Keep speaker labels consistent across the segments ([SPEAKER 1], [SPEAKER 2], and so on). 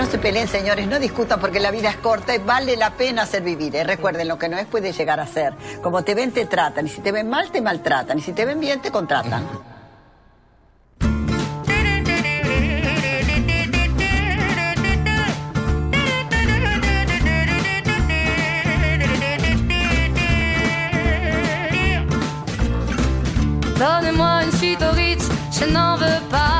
[SPEAKER 1] No se peleen, señores, no discutan porque la vida es corta y vale la pena hacer vivir. ¿eh? Recuerden, lo que no es puede llegar a ser. Como te ven, te tratan. Y si te ven mal, te maltratan. Y si te ven bien, te contratan.
[SPEAKER 2] Donnez-moi une suite au Ritz, je n'en veux pas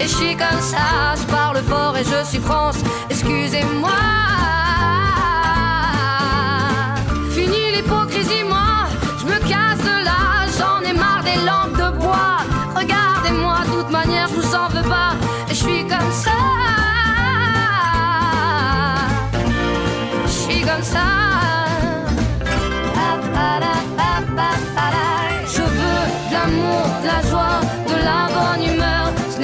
[SPEAKER 2] et je suis comme ça. Je parle fort et je suis France, excusez-moi. Fini l'hypocrisie, moi,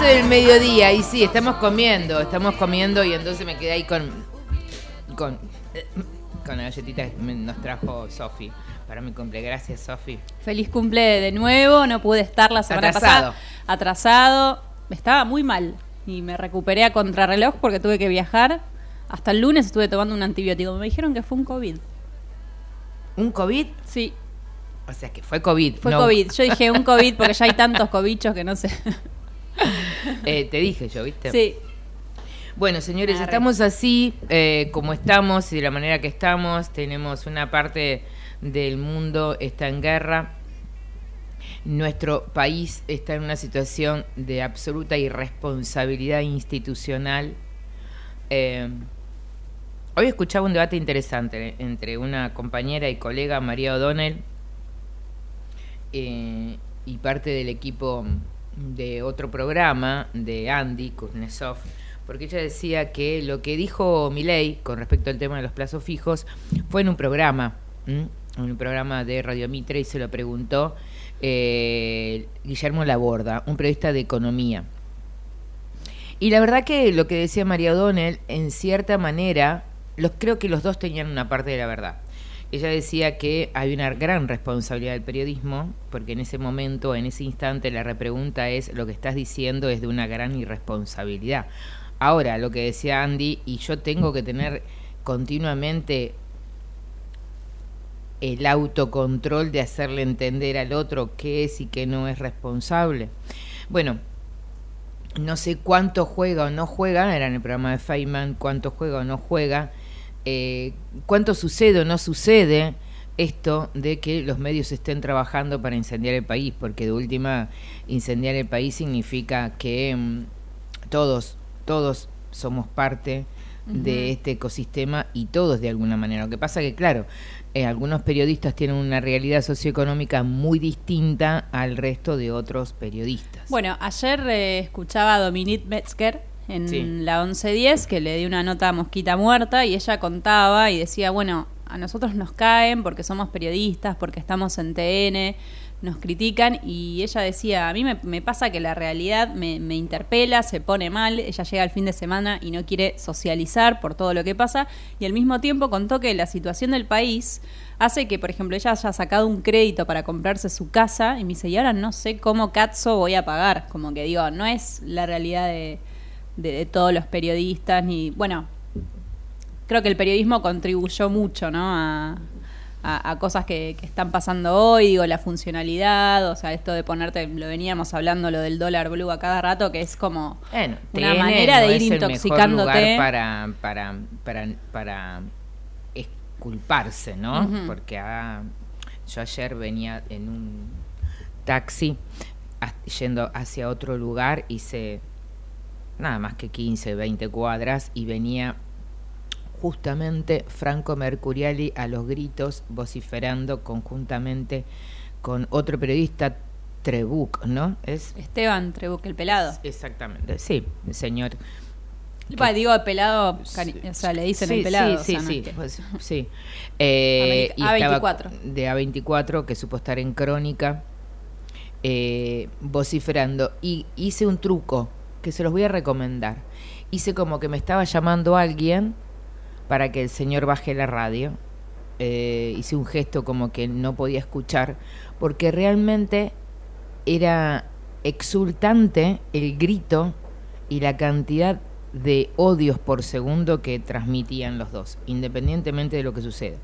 [SPEAKER 3] 13, 11 del mediodía. Y sí, estamos comiendo, estamos comiendo y entonces me quedé ahí con. con. con la galletita que nos trajo Sofi para mi cumple. Gracias, Sofi.
[SPEAKER 4] Feliz cumple de nuevo, no pude estar la semana
[SPEAKER 3] Atrasado.
[SPEAKER 4] pasada. Atrasado. Estaba muy mal y me recuperé a contrarreloj porque tuve que viajar. Hasta el lunes estuve tomando un antibiótico. Me dijeron que fue un COVID.
[SPEAKER 3] ¿Un COVID?
[SPEAKER 4] Sí,
[SPEAKER 3] O sea que fue COVID.
[SPEAKER 4] fue
[SPEAKER 3] no-
[SPEAKER 4] COVID. Yo dije un COVID porque ya hay tantos cobichos que no sé.
[SPEAKER 3] Eh, te dije yo, ¿viste?
[SPEAKER 4] Sí.
[SPEAKER 3] Bueno, señores,
[SPEAKER 4] Arre.
[SPEAKER 3] estamos así eh, como estamos y de la manera que estamos. Tenemos una parte del mundo está en guerra. Nuestro país está en una situación de absoluta irresponsabilidad institucional. Eh, Hoy escuchaba un debate interesante entre una compañera y colega, María O'Donnell, eh, y parte del equipo de otro programa, de Andy Kuznetsov, porque ella decía que lo que dijo Milei con respecto al tema de los plazos fijos fue en un programa, en un programa de Radio Mitre, y se lo preguntó eh, Guillermo Laborda, un periodista de economía. Y la verdad que lo que decía María O'Donnell, en cierta manera, los, creo que los dos tenían una parte de la verdad. Ella decía que hay una gran responsabilidad del periodismo, porque en ese momento, en ese instante, la repregunta es, lo que estás diciendo es de una gran irresponsabilidad. Ahora, lo que decía Andy, y yo tengo que tener continuamente el autocontrol de hacerle entender al otro qué es y qué no es responsable. Bueno, no sé cuánto juega o no juega, era en el programa de Feynman, cuánto juega o no juega, eh, cuánto sucede o no sucede esto de que los medios estén trabajando para incendiar el país, porque de última incendiar el país significa que mm, todos, todos somos parte de este ecosistema y todos de alguna manera. Lo que pasa que, claro, eh, algunos periodistas tienen una realidad socioeconómica muy distinta al resto de otros periodistas.
[SPEAKER 4] Bueno, ayer eh, escuchaba a Dominique Metzger en la 1110 que le di una nota a Mosquita Muerta y ella contaba y decía, bueno, a nosotros nos caen porque somos periodistas, porque estamos en TN, nos critican y ella decía, a mí me, pasa que la realidad me, interpela, se pone mal, ella llega al fin de semana y no quiere socializar por todo lo que pasa y al mismo tiempo contó que la situación del país hace que, por ejemplo, ella haya sacado un crédito para comprarse su casa y me dice, y ahora no sé cómo Katzo voy a pagar, como que digo, no es la realidad de, de todos los periodistas ni, bueno, creo que el periodismo contribuyó mucho, ¿no? A, a, cosas que, están pasando hoy, digo, la funcionalidad, o sea, esto de ponerte, lo veníamos hablando, lo del dólar blue a cada rato, que es como una manera de ir intoxicándote.
[SPEAKER 3] para, para, para, para esculparse, ¿no? Porque ah, yo ayer venía en un taxi yendo hacia otro lugar, hice nada más que 15, 20 cuadras y venía justamente Franco Mercuriali a los gritos vociferando conjuntamente con otro periodista, Trebuc, ¿no?
[SPEAKER 4] Es Esteban Trebuc, el pelado.
[SPEAKER 3] Exactamente, sí, señor.
[SPEAKER 4] digo pelado, o sea, le dicen el pelado.
[SPEAKER 3] Sí, sí, sí. Pues, sí. Eh, A24. de A24, que supo estar en Crónica, eh, vociferando. Y hice un truco que se los voy a recomendar. Hice como que me estaba llamando alguien para que el señor baje la radio. Eh, hice un gesto como que no podía escuchar, porque realmente era exultante el grito y la cantidad de odios por segundo que transmitían los dos, independientemente de lo que suceda.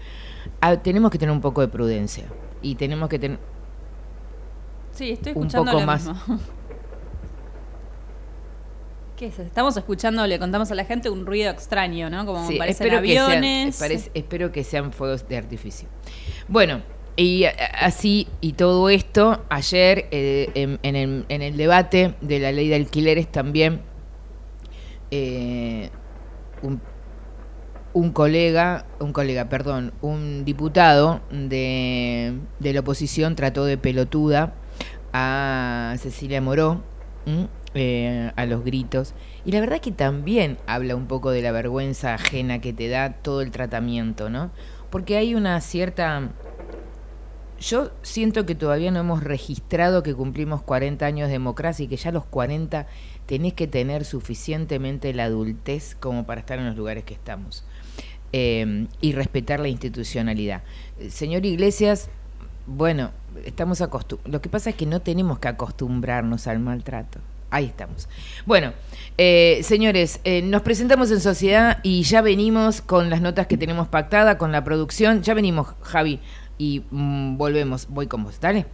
[SPEAKER 3] Ah, tenemos que tener un poco de prudencia y tenemos que tener
[SPEAKER 4] sí, estoy escuchando un poco más ¿Qué es? Estamos escuchando, le contamos a la gente un ruido extraño, ¿no? Como parecen aviones.
[SPEAKER 3] espero que sean fuegos de artificio. Bueno, y así y todo esto, ayer eh, en, el, debate de la ley de alquileres también eh, un, colega, un colega, perdón, un diputado de, de la oposición trató de pelotuda a Cecilia Moró. Eh, a los gritos. Y la verdad que también habla un poco de la vergüenza ajena que te da todo el tratamiento, ¿no? Porque hay una cierta... Yo siento que todavía no hemos registrado que cumplimos 40 años de democracia y que ya a los 40 tenés que tener suficientemente la adultez como para estar en los lugares que estamos. Eh, y respetar la institucionalidad. Señor Iglesias, bueno, estamos acostumbrados. Lo que pasa es que no tenemos que acostumbrarnos al maltrato. Ahí estamos. Bueno, eh, señores, eh, nos presentamos en sociedad y ya venimos con las notas que tenemos pactada, con la producción. Ya venimos, Javi, y mm, volvemos. Voy con vos, ¿dale?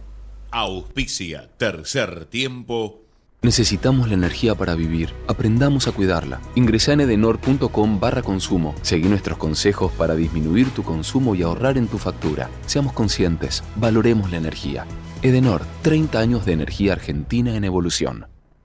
[SPEAKER 5] Auspicia, tercer tiempo.
[SPEAKER 6] Necesitamos la energía para vivir. Aprendamos a cuidarla. Ingresa en edenor.com barra consumo. Seguí nuestros consejos para disminuir tu consumo y ahorrar en tu factura. Seamos conscientes. Valoremos la energía. Edenor, 30 años de energía argentina en evolución.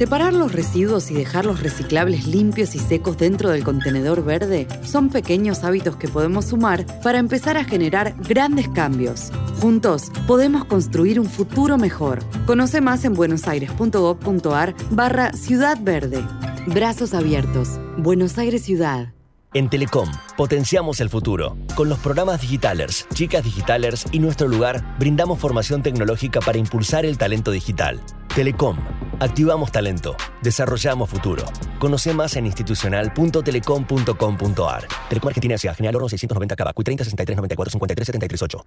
[SPEAKER 7] Separar los residuos y dejar los reciclables limpios y secos dentro del contenedor verde son pequeños hábitos que podemos sumar para empezar a generar grandes cambios. Juntos podemos construir un futuro mejor. Conoce más en buenosaires.gov.ar barra Ciudad Verde. Brazos abiertos. Buenos Aires Ciudad.
[SPEAKER 8] En Telecom, potenciamos el futuro. Con los programas Digitalers, Chicas Digitalers y Nuestro Lugar, brindamos formación tecnológica para impulsar el talento digital. Telecom, activamos talento, desarrollamos futuro. Conoce más en institucional.telecom.com.ar. Telecom Argentina Ciudad General Oro 690 Cabacuy 30 63 94 53 73 8.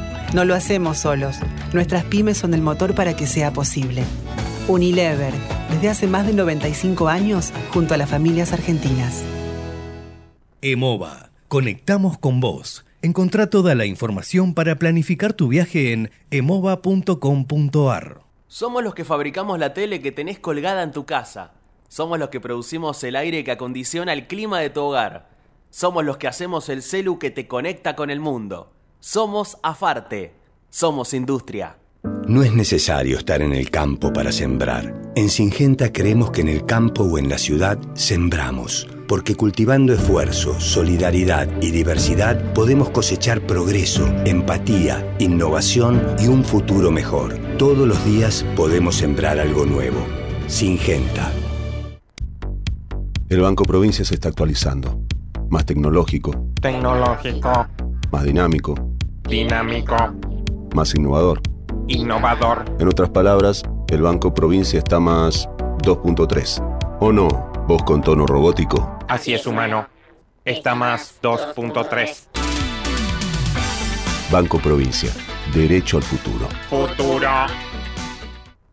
[SPEAKER 9] No lo hacemos solos. Nuestras pymes son el motor para que sea posible. Unilever, desde hace más de 95 años, junto a las familias argentinas.
[SPEAKER 10] EMOVA. Conectamos con vos. Encontrá toda la información para planificar tu viaje en emova.com.ar.
[SPEAKER 11] Somos los que fabricamos la tele que tenés colgada en tu casa. Somos los que producimos el aire que acondiciona el clima de tu hogar. Somos los que hacemos el celu que te conecta con el mundo. Somos Afarte. Somos industria.
[SPEAKER 12] No es necesario estar en el campo para sembrar. En Singenta creemos que en el campo o en la ciudad sembramos, porque cultivando esfuerzo, solidaridad y diversidad podemos cosechar progreso, empatía, innovación y un futuro mejor. Todos los días podemos sembrar algo nuevo. Singenta.
[SPEAKER 13] El Banco Provincia se está actualizando. Más tecnológico.
[SPEAKER 14] Tecnológico.
[SPEAKER 13] Más dinámico.
[SPEAKER 14] Dinámico.
[SPEAKER 13] Más innovador.
[SPEAKER 14] Innovador.
[SPEAKER 13] En otras palabras, el Banco Provincia está más 2.3. ¿O no? Vos con tono robótico.
[SPEAKER 14] Así es, humano. Está más 2.3.
[SPEAKER 13] Banco Provincia. Derecho al futuro.
[SPEAKER 14] Futuro.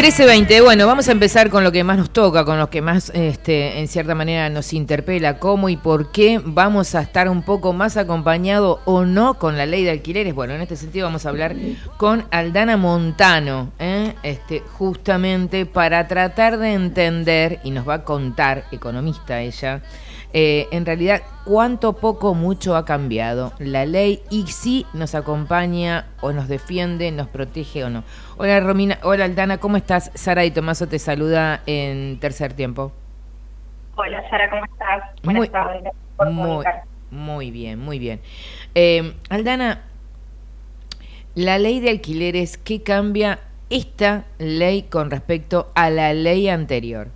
[SPEAKER 3] 13.20, bueno, vamos a empezar con lo que más nos toca, con lo que más, este, en cierta manera, nos interpela, cómo y por qué vamos a estar un poco más acompañados o no con la ley de alquileres. Bueno, en este sentido vamos a hablar con Aldana Montano, ¿eh? este, justamente para tratar de entender, y nos va a contar, economista ella, eh, en realidad cuánto poco mucho ha cambiado la ley y si nos acompaña o nos defiende, nos protege o no. Hola Romina, hola Aldana, ¿cómo estás? Sara y Tomaso te saluda en tercer tiempo.
[SPEAKER 15] Hola Sara, ¿cómo estás? Buenas
[SPEAKER 3] muy,
[SPEAKER 15] tardes.
[SPEAKER 3] Muy, muy, bien, muy bien. Eh, Aldana, la ley de alquileres, ¿qué cambia esta ley con respecto a la ley anterior?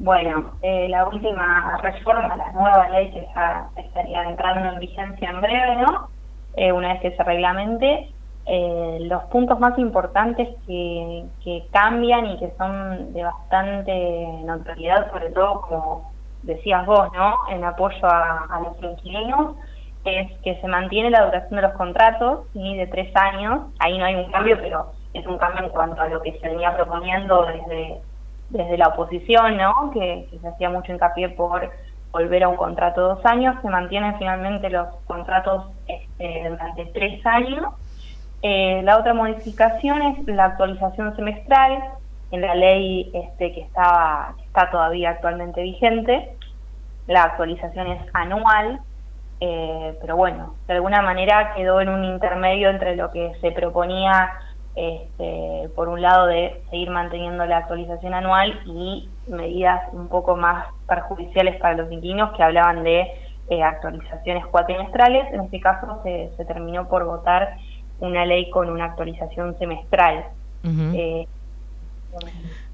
[SPEAKER 15] Bueno, eh, la última reforma, la nueva ley que ya estaría entrando en vigencia en breve, ¿no? Eh, una vez que se reglamente, eh, los puntos más importantes que, que cambian y que son de bastante notoriedad, sobre todo como decías vos, ¿no? En apoyo a, los inquilinos, es que se mantiene la duración de los contratos. De tres años. Ahí no hay un cambio, pero es un cambio en cuanto a lo que se venía proponiendo desde desde la oposición, ¿no? Que, se hacía mucho hincapié por volver a un contrato de dos años, se mantienen finalmente los contratos este, durante tres años. Eh, la otra modificación es la actualización semestral, en la ley este, que, estaba, está todavía actualmente vigente. La actualización es anual, eh, pero bueno, de alguna manera quedó en un intermedio entre lo que se proponía, este, por un lado, de seguir manteniendo la actualización anual y medidas un poco más perjudiciales para los inquilinos que hablaban de eh, actualizaciones cuatrimestrales. En este caso se, se, terminó por votar una ley con una actualización semestral. eh,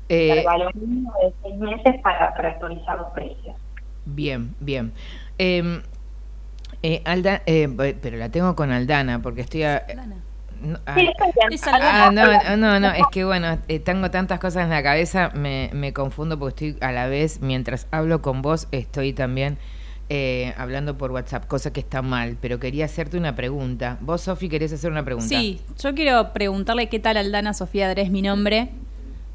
[SPEAKER 3] Eh,
[SPEAKER 15] de seis meses para, para actualizar los precios.
[SPEAKER 3] Bien, bien. Eh, eh, Alda, eh, pero la tengo con Aldana porque estoy a, no, ah,
[SPEAKER 15] Sí,
[SPEAKER 3] ah, no, no, no, es que bueno, eh, tengo tantas cosas en la cabeza, me, me confundo porque estoy a la vez, mientras hablo con vos, estoy también eh, hablando por WhatsApp, cosa que está mal, pero quería hacerte una pregunta. Vos, Sofi, querés hacer una pregunta.
[SPEAKER 4] Sí, yo quiero preguntarle qué tal Aldana Sofía Dres, mi nombre.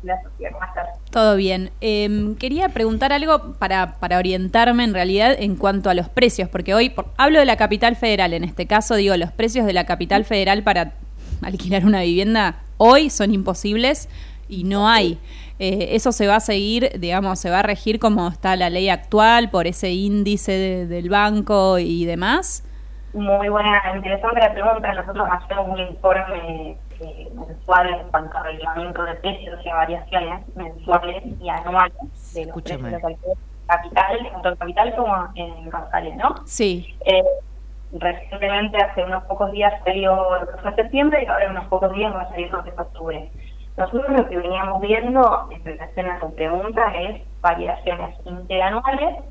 [SPEAKER 15] La Sofía, ¿cómo estás?
[SPEAKER 4] Todo bien. Eh, quería preguntar algo para, para orientarme en realidad en cuanto a los precios, porque hoy por- hablo de la capital federal, en este caso digo, los precios de la capital federal para alquilar una vivienda hoy son imposibles y no hay. Eh, eso se va a seguir, digamos, se va a regir como está la ley actual por ese índice de- del banco y demás.
[SPEAKER 15] Muy buena, interesante la pregunta. Nosotros hacemos un informe eh, mensual en cuanto a reglamento de precios y a variaciones mensuales y anuales de los precios de cualquier capital, tanto en capital como en Rosales, ¿no?
[SPEAKER 4] Sí.
[SPEAKER 15] Eh, recientemente, hace unos pocos días salió lo que fue septiembre y ahora en unos pocos días va a salir lo que fue octubre. Nosotros lo que veníamos viendo en relación a tu pregunta es variaciones interanuales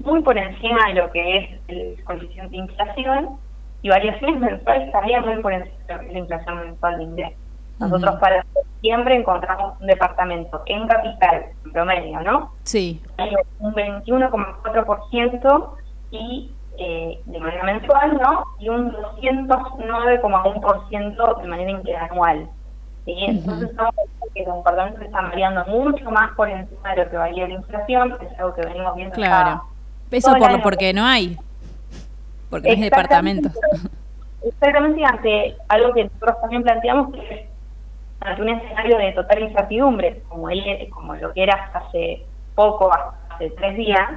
[SPEAKER 15] muy por encima de lo que es el coeficiente de inflación y variaciones mensuales también muy por encima de lo que es la inflación mensual de ingresos. Nosotros para septiembre encontramos un departamento en capital, en promedio, ¿no?
[SPEAKER 4] Sí.
[SPEAKER 15] Hay un 21,4% y eh, de manera mensual, ¿no? Y un 209,1% de manera interanual. ¿sí? Entonces, estamos viendo que los departamentos están variando mucho más por encima de lo que varía la inflación, que es algo que venimos viendo
[SPEAKER 4] Claro. Eso
[SPEAKER 15] el
[SPEAKER 4] por,
[SPEAKER 15] año.
[SPEAKER 4] porque no hay. Porque no es departamento.
[SPEAKER 15] Exactamente, ante algo que nosotros también planteamos, que es ante un escenario de total incertidumbre, como, él, como lo que era hasta hace poco, hasta hace tres días,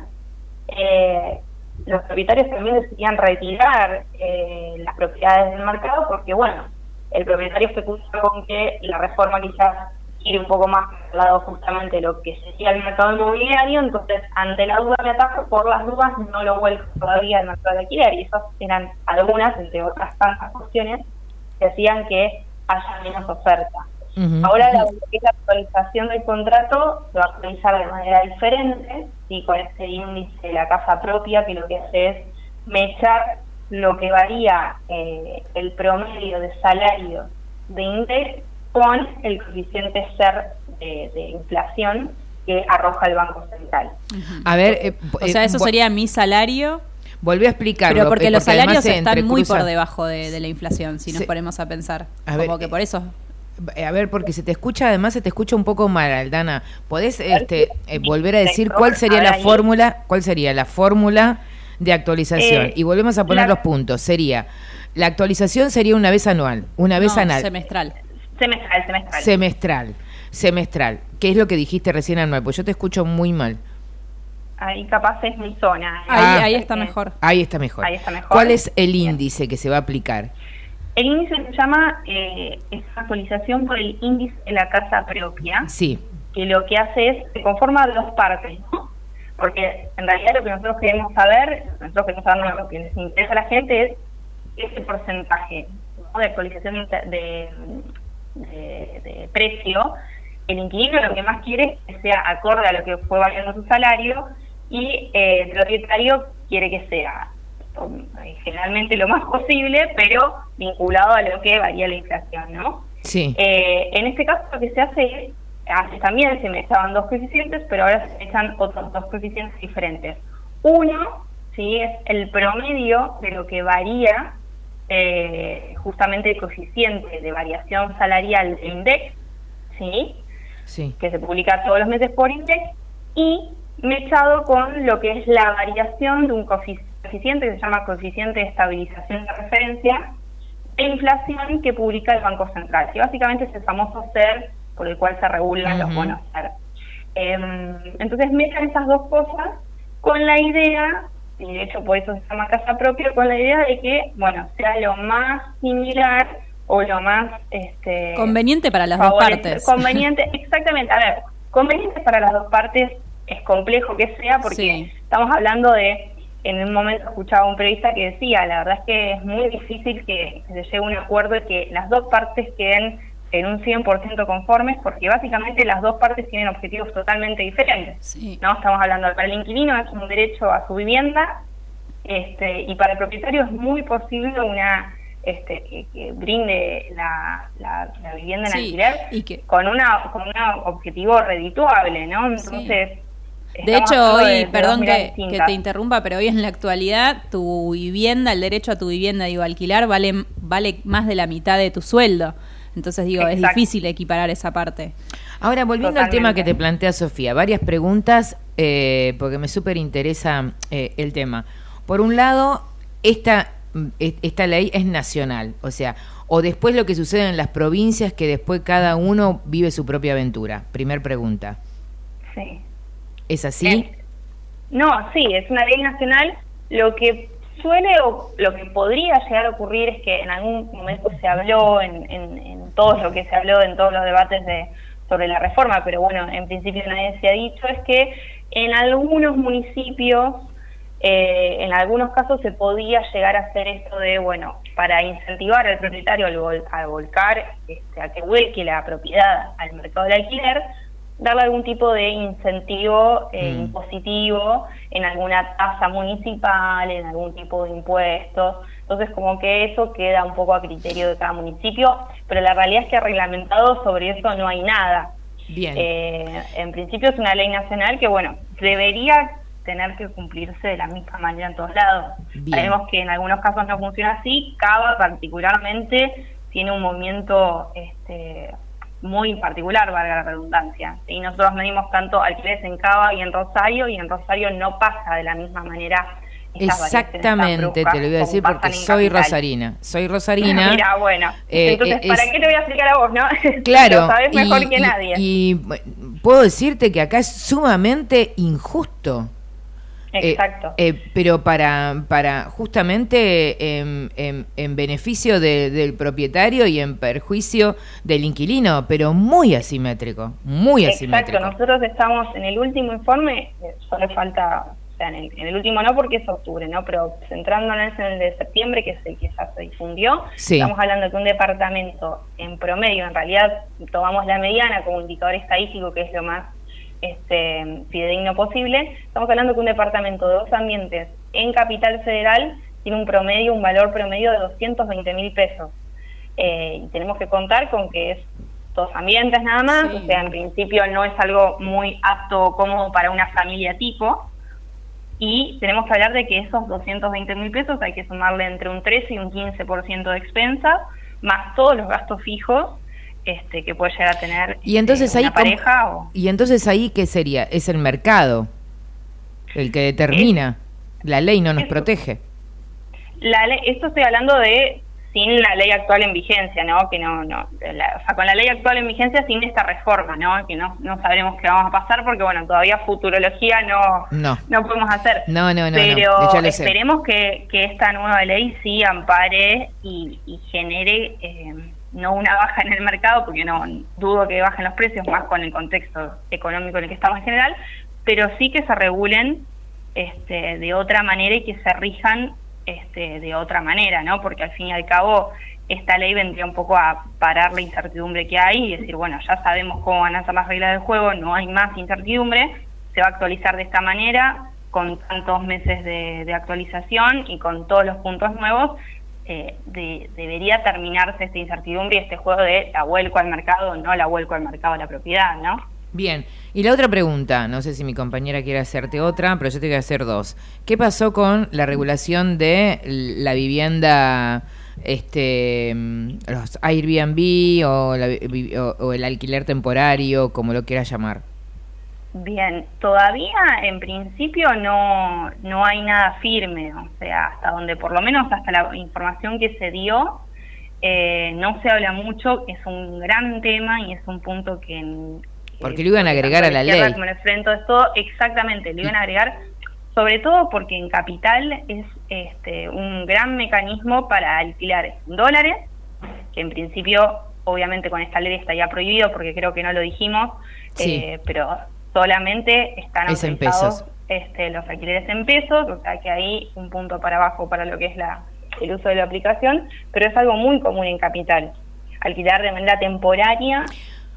[SPEAKER 15] eh, los propietarios también decidían retirar eh, las propiedades del mercado porque, bueno, el propietario se puso con que la reforma quizás quiere un poco más al lado justamente lo que sería el mercado inmobiliario, entonces ante la duda me atajo, por las dudas no lo vuelvo todavía al mercado de alquiler y esas eran algunas, entre otras tantas cuestiones, que hacían que haya menos oferta.
[SPEAKER 3] Ujú.
[SPEAKER 15] Ahora la, lo que es la actualización del contrato se va a actualizar de manera diferente, y con este índice de la casa propia que lo que hace es mechar lo que varía eh, el promedio de salario de INDEX con el coeficiente SER de, de inflación que arroja el Banco Central.
[SPEAKER 3] A ver, eh,
[SPEAKER 4] O sea, eso
[SPEAKER 3] eh,
[SPEAKER 4] sería mi salario.
[SPEAKER 3] Volví a explicarlo.
[SPEAKER 4] Pero porque
[SPEAKER 3] eh,
[SPEAKER 4] los salarios están muy por debajo de, de la inflación, si nos
[SPEAKER 3] Sí.
[SPEAKER 4] ponemos a pensar.
[SPEAKER 3] A ver,
[SPEAKER 4] Como que por eso.
[SPEAKER 3] Eh, A ver, porque se te escucha, además se te escucha un poco mal, Aldana. ¿Podés este, eh, volver a decir cuál sería la fórmula? ¿Cuál sería la fórmula de actualización?
[SPEAKER 15] Eh,
[SPEAKER 3] y volvemos a poner
[SPEAKER 15] la-
[SPEAKER 3] los puntos. Sería, la actualización sería una vez anual, una vez
[SPEAKER 4] No,
[SPEAKER 3] anal,
[SPEAKER 4] semestral.
[SPEAKER 15] Semestral, semestral.
[SPEAKER 3] semestral, semestral. ¿Qué es lo que dijiste recién anual? Pues yo te escucho muy mal.
[SPEAKER 15] Ahí capaz es mi zona.
[SPEAKER 4] Ahí,
[SPEAKER 3] Ah.
[SPEAKER 4] ahí está mejor.
[SPEAKER 3] Ahí está mejor.
[SPEAKER 15] Ahí está mejor.
[SPEAKER 3] ¿Cuál es el índice que se va a aplicar?
[SPEAKER 15] El índice se llama eh, es actualización por el índice de la casa propia,
[SPEAKER 3] Sí.
[SPEAKER 15] que lo que hace es, se conforma de dos partes, ¿no? Porque en realidad lo que nosotros queremos saber, nosotros queremos saber lo que les interesa a la gente es ese porcentaje ¿no? de actualización de, de, de precio. El inquilino lo que más quiere es que sea acorde a lo que fue variando su salario y eh, el propietario quiere que sea generalmente lo más posible, pero vinculado a lo que varía la inflación, ¿no?
[SPEAKER 3] Sí.
[SPEAKER 15] Eh, en este caso lo que se hace es, antes también se me echaban dos coeficientes, pero ahora se echan otros dos coeficientes diferentes. Uno, sí, es el promedio de lo que varía eh, justamente el coeficiente de variación salarial del INDEX, sí,
[SPEAKER 3] Sí.
[SPEAKER 15] que se publica todos los meses por INDEX, y mechado con lo que es la variación de un coefici- coeficiente que se llama coeficiente de estabilización de referencia de inflación que publica el Banco Central, que básicamente es el famoso SER por el cual se regulan los bonos. Em, entonces mezclan esas dos cosas con la idea, y de hecho por eso se llama casa propia, con la idea de que, bueno, sea lo más similar o lo más este,
[SPEAKER 4] Conveniente para las dos partes.
[SPEAKER 15] Conveniente, exactamente. A ver, conveniente para las dos partes es complejo que sea porque
[SPEAKER 4] Sí.
[SPEAKER 15] estamos hablando de, en un momento escuchaba un periodista que decía, la verdad es que es muy difícil que se llegue a un acuerdo y que las dos partes queden en un 100% conformes porque básicamente las dos partes tienen objetivos totalmente diferentes. ¿no? Estamos hablando, para el inquilino es un derecho a su vivienda este, y para el propietario es muy posible una este, que, que brinde la, la- la vivienda en
[SPEAKER 4] Sí,
[SPEAKER 15] alquiler
[SPEAKER 4] y que-
[SPEAKER 15] con una con un objetivo redituable, ¿no? Entonces,
[SPEAKER 4] De hecho, hoy, perdón que, que te interrumpa, pero hoy en la actualidad tu vivienda, el derecho a tu vivienda, digo, alquilar vale, vale más de la mitad de tu sueldo. Entonces, digo, es difícil equiparar esa parte.
[SPEAKER 3] Ahora, volviendo al tema que te plantea Sofía, varias preguntas, eh, porque me súper interesa eh, el tema. Por un lado, esta, e- esta ley es nacional, o sea, o después lo que sucede en las provincias, que después cada uno vive su propia aventura. Primer pregunta.
[SPEAKER 15] Sí.
[SPEAKER 3] ¿Es así?
[SPEAKER 15] No, sí, es una ley nacional. Lo que suele o lo que podría llegar a ocurrir es que en algún momento se habló en, en, todo lo que se habló en todos los debates de sobre la reforma, pero bueno, en principio nadie se ha dicho, es que en algunos municipios, eh, en algunos casos se podía llegar a hacer esto de, bueno, para incentivar al propietario al, vol- a volcar, este, a que vuelque la propiedad al mercado del alquiler, darle algún tipo de incentivo eh,
[SPEAKER 3] Mm.
[SPEAKER 15] impositivo en alguna tasa municipal, en algún tipo de impuestos. Entonces, como que eso queda un poco a criterio de cada municipio, pero la realidad es que reglamentado sobre eso no hay nada.
[SPEAKER 3] Bien.
[SPEAKER 15] Eh, en principio es una ley nacional que, bueno, debería tener que cumplirse de la misma manera en todos lados.
[SPEAKER 3] Bien.
[SPEAKER 15] Sabemos que en algunos casos no funciona así, Cava particularmente tiene un movimiento este, muy particular, valga la redundancia. Y nosotros medimos tanto alquileres en Cava y en Rosario, y en Rosario no pasa de la misma manera.
[SPEAKER 3] Exactamente, te lo voy a decir porque soy
[SPEAKER 15] Capital.
[SPEAKER 3] rosarina. Soy rosarina.
[SPEAKER 15] Mira, bueno.
[SPEAKER 3] Eh,
[SPEAKER 15] Entonces,
[SPEAKER 3] eh,
[SPEAKER 15] ¿para
[SPEAKER 3] es-
[SPEAKER 15] qué te voy a explicar a vos, no?
[SPEAKER 3] Claro.
[SPEAKER 15] Lo sabes mejor
[SPEAKER 3] y-
[SPEAKER 15] que nadie.
[SPEAKER 3] Y, puedo decirte que acá es sumamente injusto. Eh,
[SPEAKER 15] Exacto.
[SPEAKER 3] eh, pero para, para justamente en, en- en beneficio de- del propietario y en perjuicio del inquilino, pero muy asimétrico, muy
[SPEAKER 15] Exacto,
[SPEAKER 3] asimétrico.
[SPEAKER 15] nosotros estamos en el último informe, eh, solo falta, o sea, en el, en el último no porque es octubre, ¿no? Pero centrándonos en el de septiembre, que es el que ya se difundió,
[SPEAKER 3] Sí.
[SPEAKER 15] estamos hablando de que un departamento en promedio, en realidad tomamos la mediana como indicador estadístico, que es lo más este, fidedigno posible, estamos hablando que un departamento de dos ambientes en Capital Federal tiene un promedio, un valor promedio de 220 mil pesos. Eh, y tenemos que contar con que es dos ambientes nada más, o sea, en principio no es algo muy apto o cómodo para una familia tipo. Y tenemos que hablar de que esos 220 mil pesos hay que sumarle entre un 13 y un 15% de expensas, más todos los gastos fijos este, que puede llegar a tener
[SPEAKER 3] Y entonces
[SPEAKER 15] eh,
[SPEAKER 3] ahí
[SPEAKER 15] una pareja o
[SPEAKER 3] y entonces ahí qué sería? Es el mercado el que determina. La ley no nos protege.
[SPEAKER 15] La ley, esto estoy hablando de sin la ley actual en vigencia, ¿no? Que no, no, la- o sea, con la ley actual en vigencia sin esta reforma, ¿no? Que no, no sabremos qué vamos a pasar porque, bueno, todavía futurología no,
[SPEAKER 3] No.
[SPEAKER 15] no podemos hacer.
[SPEAKER 3] No, no, no,
[SPEAKER 15] Pero esperemos que, que esta nueva ley sí ampare y, y genere eh, no una baja en el mercado, porque no dudo que bajen los precios, más con el contexto económico en el que estamos en general, pero sí que se regulen este, de otra manera y que se rijan este, de otra manera, ¿no? Porque al fin y al cabo esta ley vendría un poco a parar la incertidumbre que hay y decir, bueno, ya sabemos cómo van a ser las reglas del juego, no hay más incertidumbre, se va a actualizar de esta manera, con tantos meses de, de actualización y con todos los puntos nuevos, eh, de- debería terminarse esta incertidumbre y este juego de la vuelco al mercado no la vuelco al mercado la propiedad, ¿no?
[SPEAKER 3] Bien, y la otra pregunta, no sé si mi compañera quiere hacerte otra, pero yo te voy a hacer dos. ¿Qué pasó con la regulación de la vivienda, este, los Airbnb o- o el alquiler temporario, como lo quieras llamar?
[SPEAKER 15] Bien, todavía en principio no, no hay nada firme, o sea, hasta donde por lo menos hasta la información que se dio, eh, no se habla mucho, es un gran tema y es un punto que...
[SPEAKER 3] Porque lo iban a agregar a la ley.
[SPEAKER 15] como en el frente de todo, exactamente, lo iban a agregar, sobre todo porque en Capital es este, un gran mecanismo para alquilar en dólares, que en principio, obviamente con esta ley estaría prohibido porque creo que no lo dijimos,
[SPEAKER 3] Sí.
[SPEAKER 15] eh, pero solamente están
[SPEAKER 3] Es
[SPEAKER 15] autorizados este, los alquileres en pesos, o sea que ahí un punto para abajo para lo que es la, el uso de la aplicación, pero es algo muy común en Capital, alquilar de manera temporaria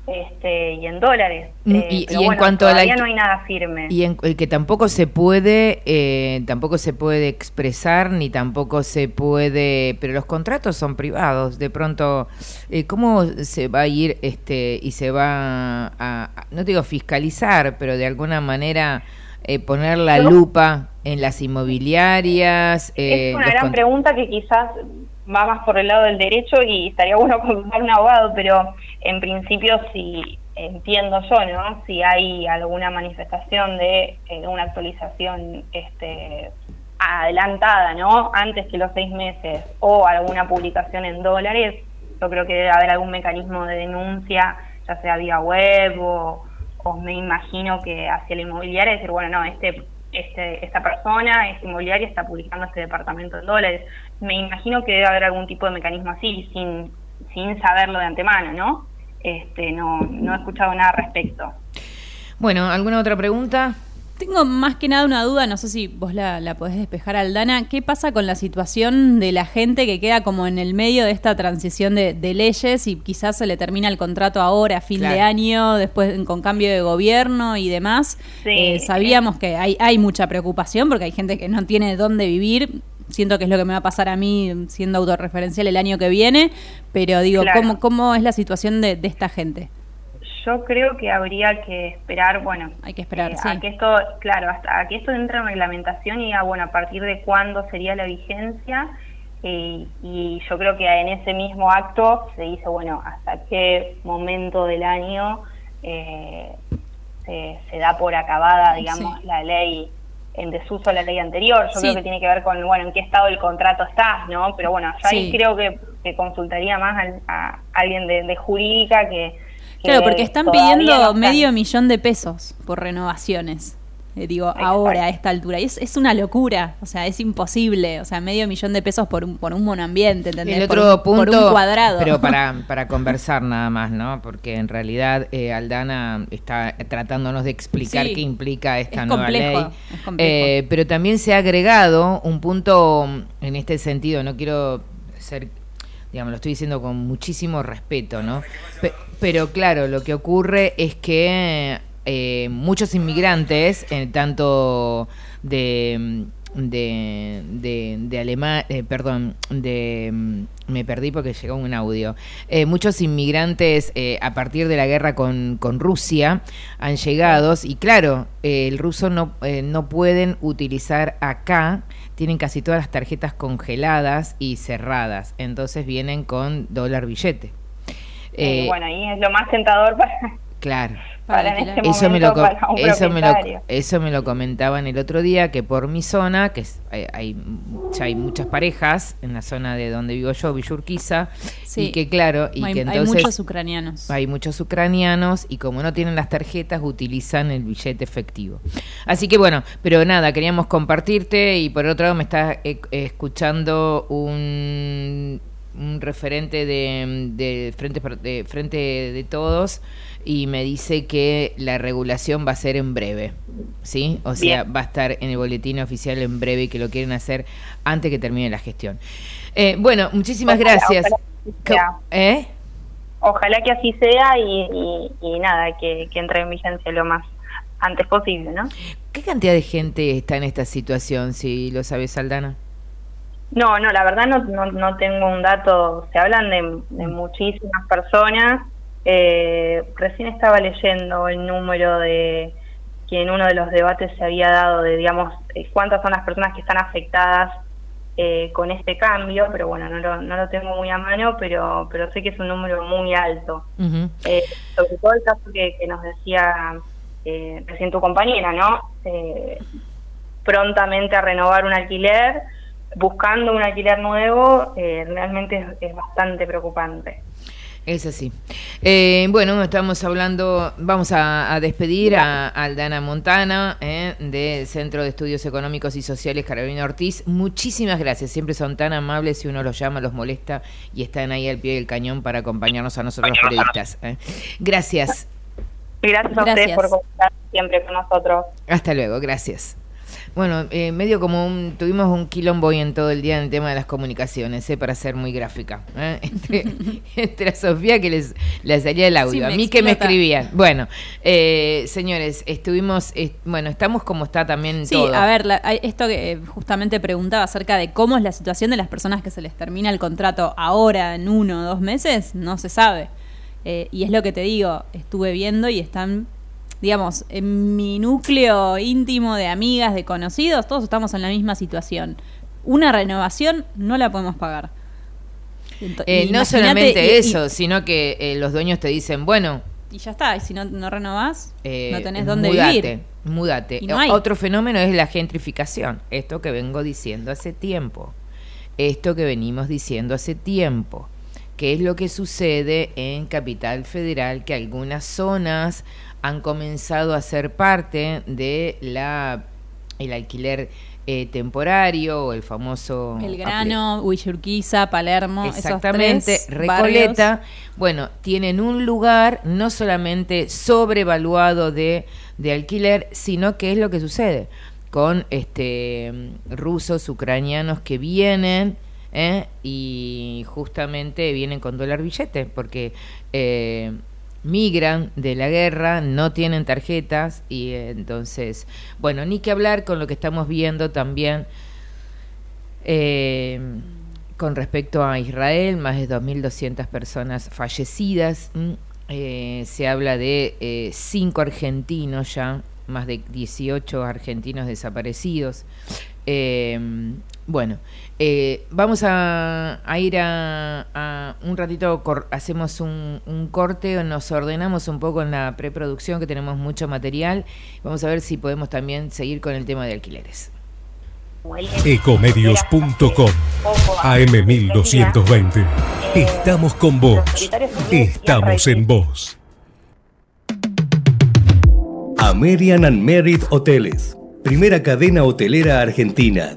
[SPEAKER 15] este, y en dólares.
[SPEAKER 3] Mm,
[SPEAKER 15] Eh,
[SPEAKER 3] y-
[SPEAKER 15] pero
[SPEAKER 3] y en cuanto a la
[SPEAKER 15] todavía no hay nada firme.
[SPEAKER 3] Y en, el que tampoco se puede, eh, tampoco se puede expresar, ni tampoco se puede, pero los contratos son privados. De pronto, eh, ¿cómo se va a ir este y se va a, a- no digo fiscalizar, pero de alguna manera eh, poner la lupa en las inmobiliarias? eh,
[SPEAKER 15] es una
[SPEAKER 3] los
[SPEAKER 15] gran pregunta que quizás va más por el lado del derecho y estaría bueno consultar un abogado, pero en principio si entiendo yo, ¿no? Si hay alguna manifestación de eh, una actualización este, adelantada, ¿no? Antes que los seis meses o alguna publicación en dólares, yo creo que debe haber algún mecanismo de denuncia, ya sea vía web o, me imagino que hacia la inmobiliaria decir, bueno, no, este, este, esta persona, esta inmobiliaria está publicando este departamento en dólares. Me imagino que debe haber algún tipo de mecanismo así, sin, sin saberlo de antemano, ¿no? Este, no, no he escuchado nada al respecto.
[SPEAKER 3] Bueno, ¿alguna otra pregunta?
[SPEAKER 4] Tengo más que nada una duda, no sé si vos la, la podés despejar, Aldana. ¿Qué pasa con la situación de la gente que queda como en el medio de esta transición de, de leyes y quizás se le termina el contrato ahora, a fin de año, después con cambio de gobierno y demás?
[SPEAKER 15] Sí.
[SPEAKER 4] Eh, sabíamos que hay, hay mucha preocupación porque hay gente que no tiene dónde vivir. Siento que es lo que me va a pasar a mí siendo autorreferencial el año que viene, pero digo,
[SPEAKER 15] Claro.
[SPEAKER 4] ¿cómo, ¿cómo es la situación de, de esta gente?
[SPEAKER 15] Yo creo que habría que esperar, bueno,
[SPEAKER 4] Hay que esperar,
[SPEAKER 15] eh,
[SPEAKER 4] sí.
[SPEAKER 15] a que esto, claro, hasta a que esto entre en reglamentación y a, bueno, a partir de cuándo sería la vigencia. eh, y yo creo que en ese mismo acto se dice, bueno, hasta qué momento del año eh, se, se da por acabada, digamos,
[SPEAKER 4] Sí.
[SPEAKER 15] la ley en desuso a la ley anterior. Yo
[SPEAKER 4] Sí.
[SPEAKER 15] creo que tiene que ver con, bueno, en qué estado el contrato está, ¿no? Pero bueno, yo ahí
[SPEAKER 4] Sí.
[SPEAKER 15] creo que, que consultaría más al- a, alguien de, de jurídica que... que
[SPEAKER 4] Claro, porque están pidiendo
[SPEAKER 15] no están-
[SPEAKER 4] medio millón de pesos por renovaciones. Eh, digo, ahora, a esta altura. Y es, es una locura, o sea, es imposible. O sea, medio millón de pesos por un, por un monoambiente, ¿entendés?
[SPEAKER 3] El
[SPEAKER 4] Por
[SPEAKER 3] otro
[SPEAKER 4] por
[SPEAKER 3] punto,
[SPEAKER 4] un cuadrado.
[SPEAKER 3] pero para, para conversar nada más, ¿no? Porque en realidad eh, Aldana está tratándonos de explicar
[SPEAKER 4] Sí.
[SPEAKER 3] qué implica esta
[SPEAKER 4] Es
[SPEAKER 3] nueva
[SPEAKER 4] complejo,
[SPEAKER 3] ley.
[SPEAKER 4] es complejo.
[SPEAKER 3] Eh, pero también se ha agregado un punto en este sentido, no quiero ser, digamos, lo estoy diciendo con muchísimo respeto, ¿no? Pe- pero claro, lo que ocurre es que eh, muchos inmigrantes, eh, tanto de de, de, de Alemania, perdón, de, me perdí porque llegó un audio. Eh, muchos inmigrantes eh, a partir de la guerra con, con Rusia han llegado y claro, eh, el ruso no, eh, no pueden utilizar acá, tienen casi todas las tarjetas congeladas y cerradas, entonces vienen con dólar billete.
[SPEAKER 15] Eh,
[SPEAKER 3] Eh,
[SPEAKER 15] bueno, ahí es lo más tentador para,
[SPEAKER 3] Claro.
[SPEAKER 15] Para en este
[SPEAKER 3] Eso me, lo, co-
[SPEAKER 15] para un
[SPEAKER 3] eso, me lo, eso me lo comentaban el otro día, que por mi zona, que es- hay, hay- ya hay muchas parejas en la zona de donde vivo yo, Villurquiza,
[SPEAKER 4] Sí.
[SPEAKER 3] y que claro, y
[SPEAKER 4] hay,
[SPEAKER 3] que
[SPEAKER 4] hay
[SPEAKER 3] entonces
[SPEAKER 4] muchos ucranianos.
[SPEAKER 3] hay muchos ucranianos y como no tienen las tarjetas utilizan el billete efectivo. Así que bueno, pero nada, queríamos compartirte y por otro lado me está eh, escuchando un, un referente de, de frente de frente de todos y me dice que la regulación va a ser en breve, ¿sí? O sea,
[SPEAKER 15] Bien.
[SPEAKER 3] va a estar en el boletín oficial en breve y que lo quieren hacer antes que termine la gestión. Eh, bueno, muchísimas
[SPEAKER 15] Ojalá,
[SPEAKER 3] gracias.
[SPEAKER 15] ojalá que.
[SPEAKER 3] ¿Eh?
[SPEAKER 15] Ojalá que así sea y, y- y nada, que, que entre en vigencia lo más antes posible, ¿no?
[SPEAKER 3] ¿Qué cantidad de gente está en esta situación, si lo sabes, Aldana?
[SPEAKER 15] No, no, la verdad no, no, no tengo un dato, se hablan de, de muchísimas personas. Eh, recién estaba leyendo el número de que en uno de los debates se había dado de, digamos, eh, cuántas son las personas que están afectadas eh, con este cambio, pero bueno, no lo, no lo tengo muy a mano, pero, pero sé que es un número muy alto. Eh, sobre todo el caso que, que nos decía eh, recién tu compañera, ¿no? Eh, prontamente a renovar un alquiler, buscando un alquiler nuevo eh, realmente es, es bastante preocupante.
[SPEAKER 3] Es así. Eh, bueno, estamos hablando, vamos a, a despedir a, a Aldana Montana eh, del Centro de Estudios Económicos y Sociales Carolina Ortiz. Muchísimas gracias, siempre son tan amables si uno los llama, los molesta y están ahí al pie del cañón para acompañarnos a nosotros los periodistas. eh. Gracias.
[SPEAKER 15] Gracias a ustedes por contar siempre con nosotros.
[SPEAKER 3] Hasta luego, gracias. Bueno, eh, medio como un, tuvimos un quilombo hoy en todo el día en el tema de las comunicaciones, eh, para ser muy gráfica. eh, Entre, entre a Sofía que les, les salía el audio,
[SPEAKER 4] Sí,
[SPEAKER 3] a mí que me escribían. Bueno, eh, señores, estuvimos, eh, bueno, estamos como está también
[SPEAKER 4] Sí,
[SPEAKER 3] todo.
[SPEAKER 4] a ver, la- esto que eh, justamente preguntaba acerca de cómo es la situación de las personas que se les termina el contrato ahora, en uno o dos meses, no se sabe. Eh, y es lo que te digo, estuve viendo y están, digamos, en mi núcleo íntimo de amigas, de conocidos, todos estamos en la misma situación. Una renovación no la podemos pagar.
[SPEAKER 3] Eh, no solamente
[SPEAKER 4] y- y-
[SPEAKER 3] eso, sino que eh, los dueños te dicen, bueno,
[SPEAKER 4] Y, ya está, y si no, no renovás,
[SPEAKER 3] eh,
[SPEAKER 4] no tenés dónde
[SPEAKER 3] mudate,
[SPEAKER 4] vivir.
[SPEAKER 3] Mudate.
[SPEAKER 4] Y no.
[SPEAKER 3] Otro fenómeno es la gentrificación. Esto que vengo diciendo hace tiempo. Esto que venimos diciendo hace tiempo. Que es lo que sucede en Capital Federal, que algunas zonas han comenzado a ser parte de la el alquiler eh, temporario o el famoso
[SPEAKER 4] Belgrano, Huillurquiza, Palermo,
[SPEAKER 3] Exactamente,
[SPEAKER 4] esos tres
[SPEAKER 3] Recoleta,
[SPEAKER 4] barrios.
[SPEAKER 3] bueno, tienen un lugar no solamente sobrevaluado de, de alquiler, sino que es lo que sucede con este rusos, ucranianos que vienen ¿eh? y justamente vienen con dólar billete, porque eh, migran de la guerra, no tienen tarjetas y eh, entonces, bueno, ni que hablar con lo que estamos viendo también eh, con respecto a Israel, más de 2.200 personas fallecidas. eh, se habla de cinco argentinos ya, más de 18 argentinos desaparecidos. Bueno, eh, vamos a, a ir a, a un ratito, cor- hacemos un, un corte, nos ordenamos un poco en la preproducción, que tenemos mucho material. Vamos a ver si podemos también seguir con el tema de alquileres.
[SPEAKER 16] Ecomedios.com AM1220. Estamos con vos. Estamos en vos.
[SPEAKER 10] American and Merit Hoteles. Primera cadena hotelera argentina.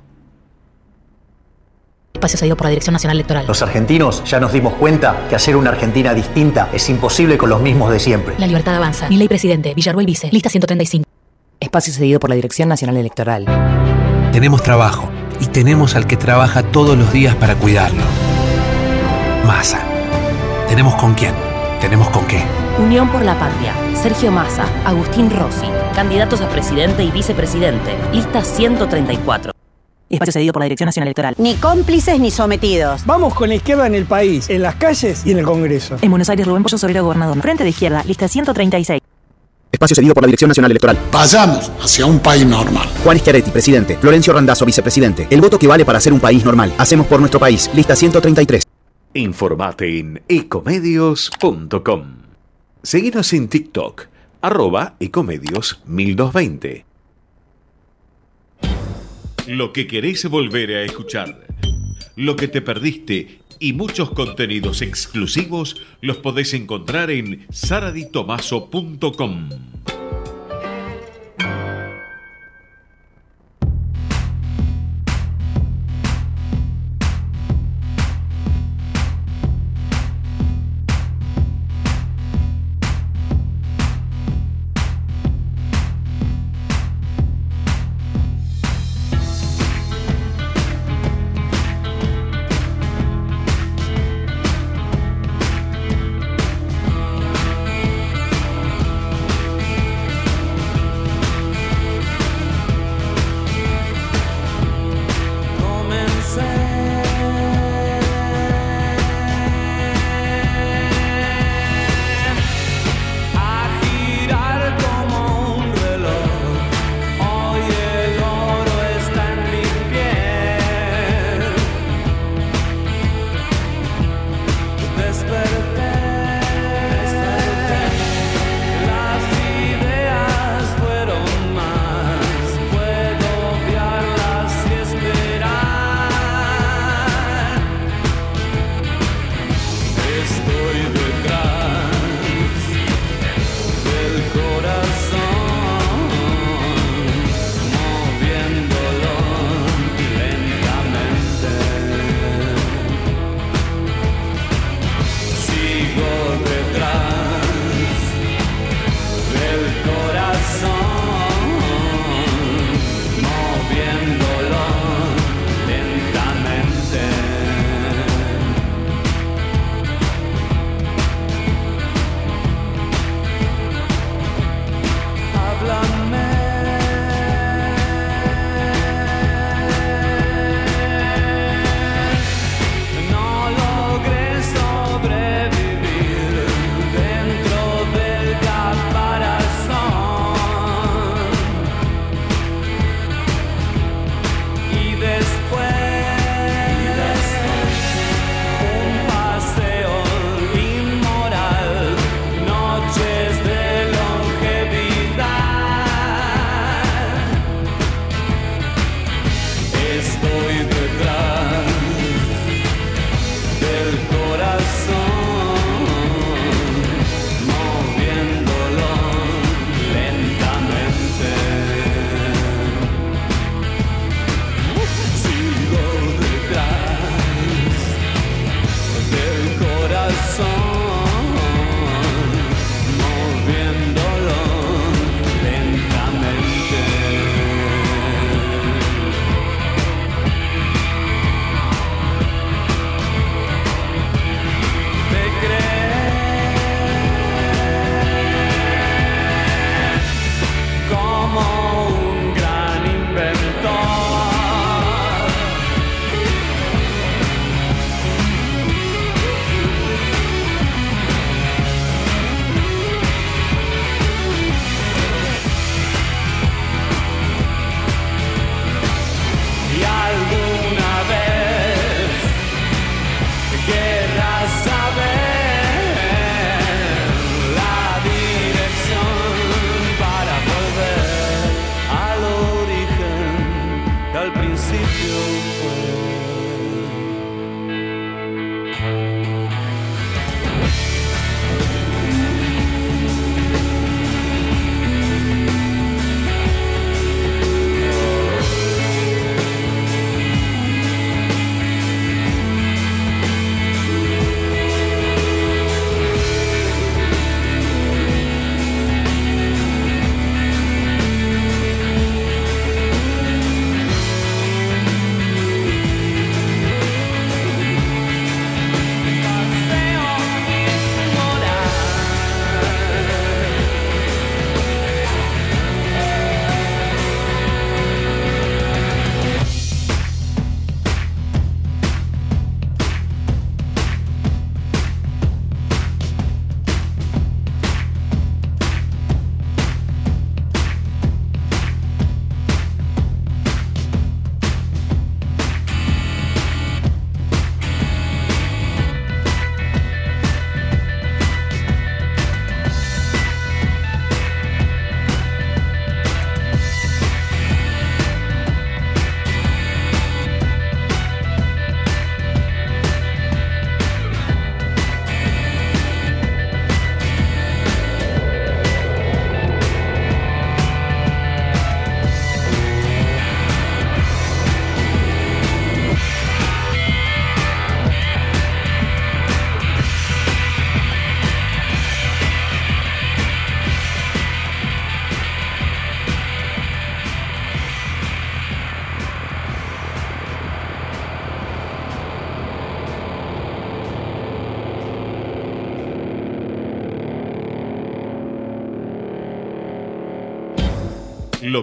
[SPEAKER 17] Espacio cedido por la Dirección Nacional Electoral.
[SPEAKER 18] Los argentinos ya nos dimos cuenta que hacer una Argentina distinta es imposible con los mismos de siempre.
[SPEAKER 17] La libertad avanza. Mi ley presidente. Villarruel Vice. Lista 135.
[SPEAKER 19] Espacio cedido por la Dirección Nacional Electoral.
[SPEAKER 20] Tenemos trabajo y tenemos al que trabaja todos los días para cuidarlo. Masa. Tenemos con quién, tenemos con qué.
[SPEAKER 19] Unión por la Patria. Sergio Massa, Agustín Rossi. Candidatos a presidente y vicepresidente. Lista 134. Espacio cedido por la Dirección Nacional Electoral.
[SPEAKER 21] Ni cómplices ni sometidos. Vamos con la izquierda en el país, en las calles y en el Congreso.
[SPEAKER 19] En Buenos Aires, Rubén Pollo Sobrero, gobernador. Frente de izquierda, lista 136.
[SPEAKER 22] Espacio cedido por la Dirección Nacional Electoral.
[SPEAKER 23] Vayamos hacia un país normal.
[SPEAKER 22] Juan Schiaretti, presidente. Florencio Randazzo, vicepresidente. El voto que vale para ser un país normal. Hacemos por nuestro país. Lista 133.
[SPEAKER 5] Informate en ecomedios.com. Seguinos en TikTok, arroba ecomedios 1220. Lo que querés volver a escuchar, lo que te perdiste y muchos contenidos exclusivos los podés encontrar en saraditomaso.com.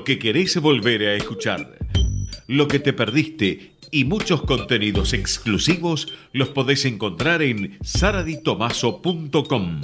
[SPEAKER 24] que
[SPEAKER 5] querés volver a escuchar, lo que te perdiste y muchos contenidos exclusivos los podés encontrar en saraditomaso.com.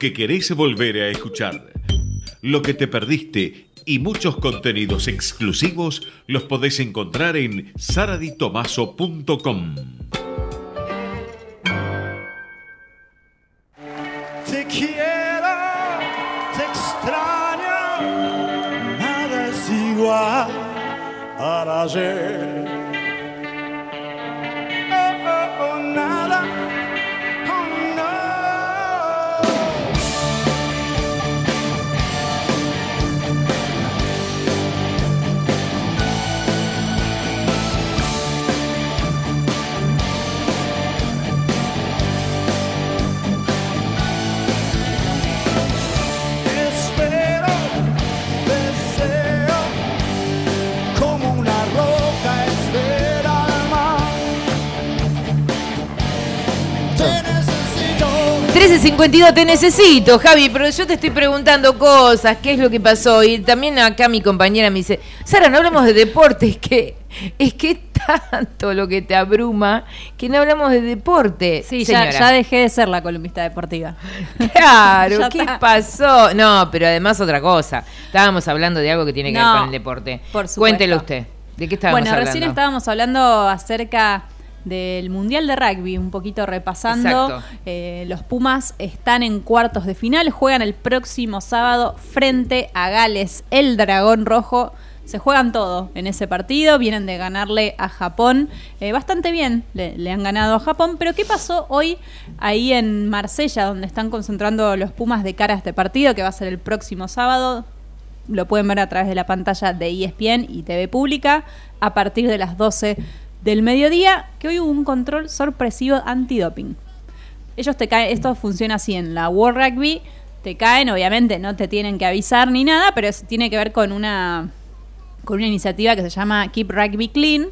[SPEAKER 5] que querés volver a escuchar, lo que te perdiste y muchos contenidos exclusivos los podés encontrar en saraditomaso.com.
[SPEAKER 3] 13.52 te necesito, Javi, pero yo te estoy preguntando cosas, qué es lo que pasó. Y también acá mi compañera me dice, Sara, no hablamos de deporte, es que es que tanto lo que te abruma que no hablamos de deporte.
[SPEAKER 4] Sí, ya, ya dejé de ser la columnista deportiva.
[SPEAKER 3] Claro, ¿qué
[SPEAKER 4] está.
[SPEAKER 3] pasó? No, pero además otra cosa. Estábamos hablando de algo que tiene que ver con el deporte.
[SPEAKER 4] por supuesto.
[SPEAKER 3] Cuéntelo usted. ¿De qué estábamos
[SPEAKER 4] Bueno,
[SPEAKER 3] hablando?
[SPEAKER 4] recién estábamos hablando acerca del Mundial de Rugby, un poquito repasando. Eh, los Pumas están en cuartos de final, juegan el próximo sábado frente a Gales, el Dragón Rojo. Se juegan todo en ese partido, vienen de ganarle a Japón eh, bastante bien, le, le han ganado a Japón, pero ¿qué pasó hoy ahí en Marsella, donde están concentrando los Pumas de cara a este partido, que va a ser el próximo sábado? lo pueden ver a través de la pantalla de ESPN y TV Pública a partir de las 12 del mediodía, que hoy hubo un control sorpresivo antidoping. Ellos te caen, esto funciona así en la World Rugby, te caen, obviamente no te tienen que avisar ni nada, pero es- tiene que ver con una con una iniciativa que se llama Keep Rugby Clean,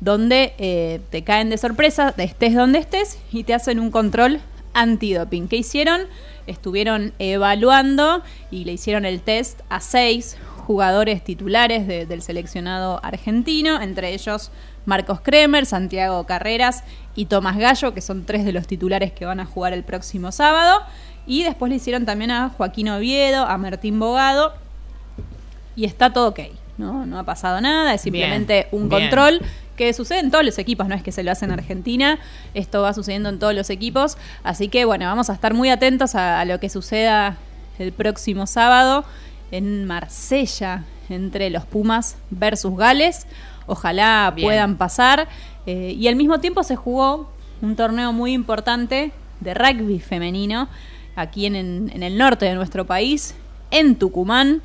[SPEAKER 4] donde eh, te caen de sorpresa, estés donde estés, y te hacen un control antidoping. ¿Qué hicieron? Estuvieron evaluando y le hicieron el test a seis jugadores titulares de- del seleccionado argentino, entre ellos Marcos Kremer, Santiago Carreras y Tomás Gallo, que son tres de los titulares que van a jugar el próximo sábado. Y después le hicieron también a Joaquín Oviedo, a Martín Bogado, y está todo ok. No, no ha pasado nada, es simplemente
[SPEAKER 3] Bien,
[SPEAKER 4] un
[SPEAKER 3] bien.
[SPEAKER 4] control que sucede en todos los equipos, no es que se lo hace en Argentina, esto va sucediendo en todos los equipos, así que bueno, vamos a estar muy atentos a, a lo que suceda el próximo sábado en Marsella entre los Pumas versus Gales, ojalá
[SPEAKER 3] Bien.
[SPEAKER 4] puedan pasar, eh, y al mismo tiempo se jugó un torneo muy importante de rugby femenino aquí en, en- el norte de nuestro país, en Tucumán,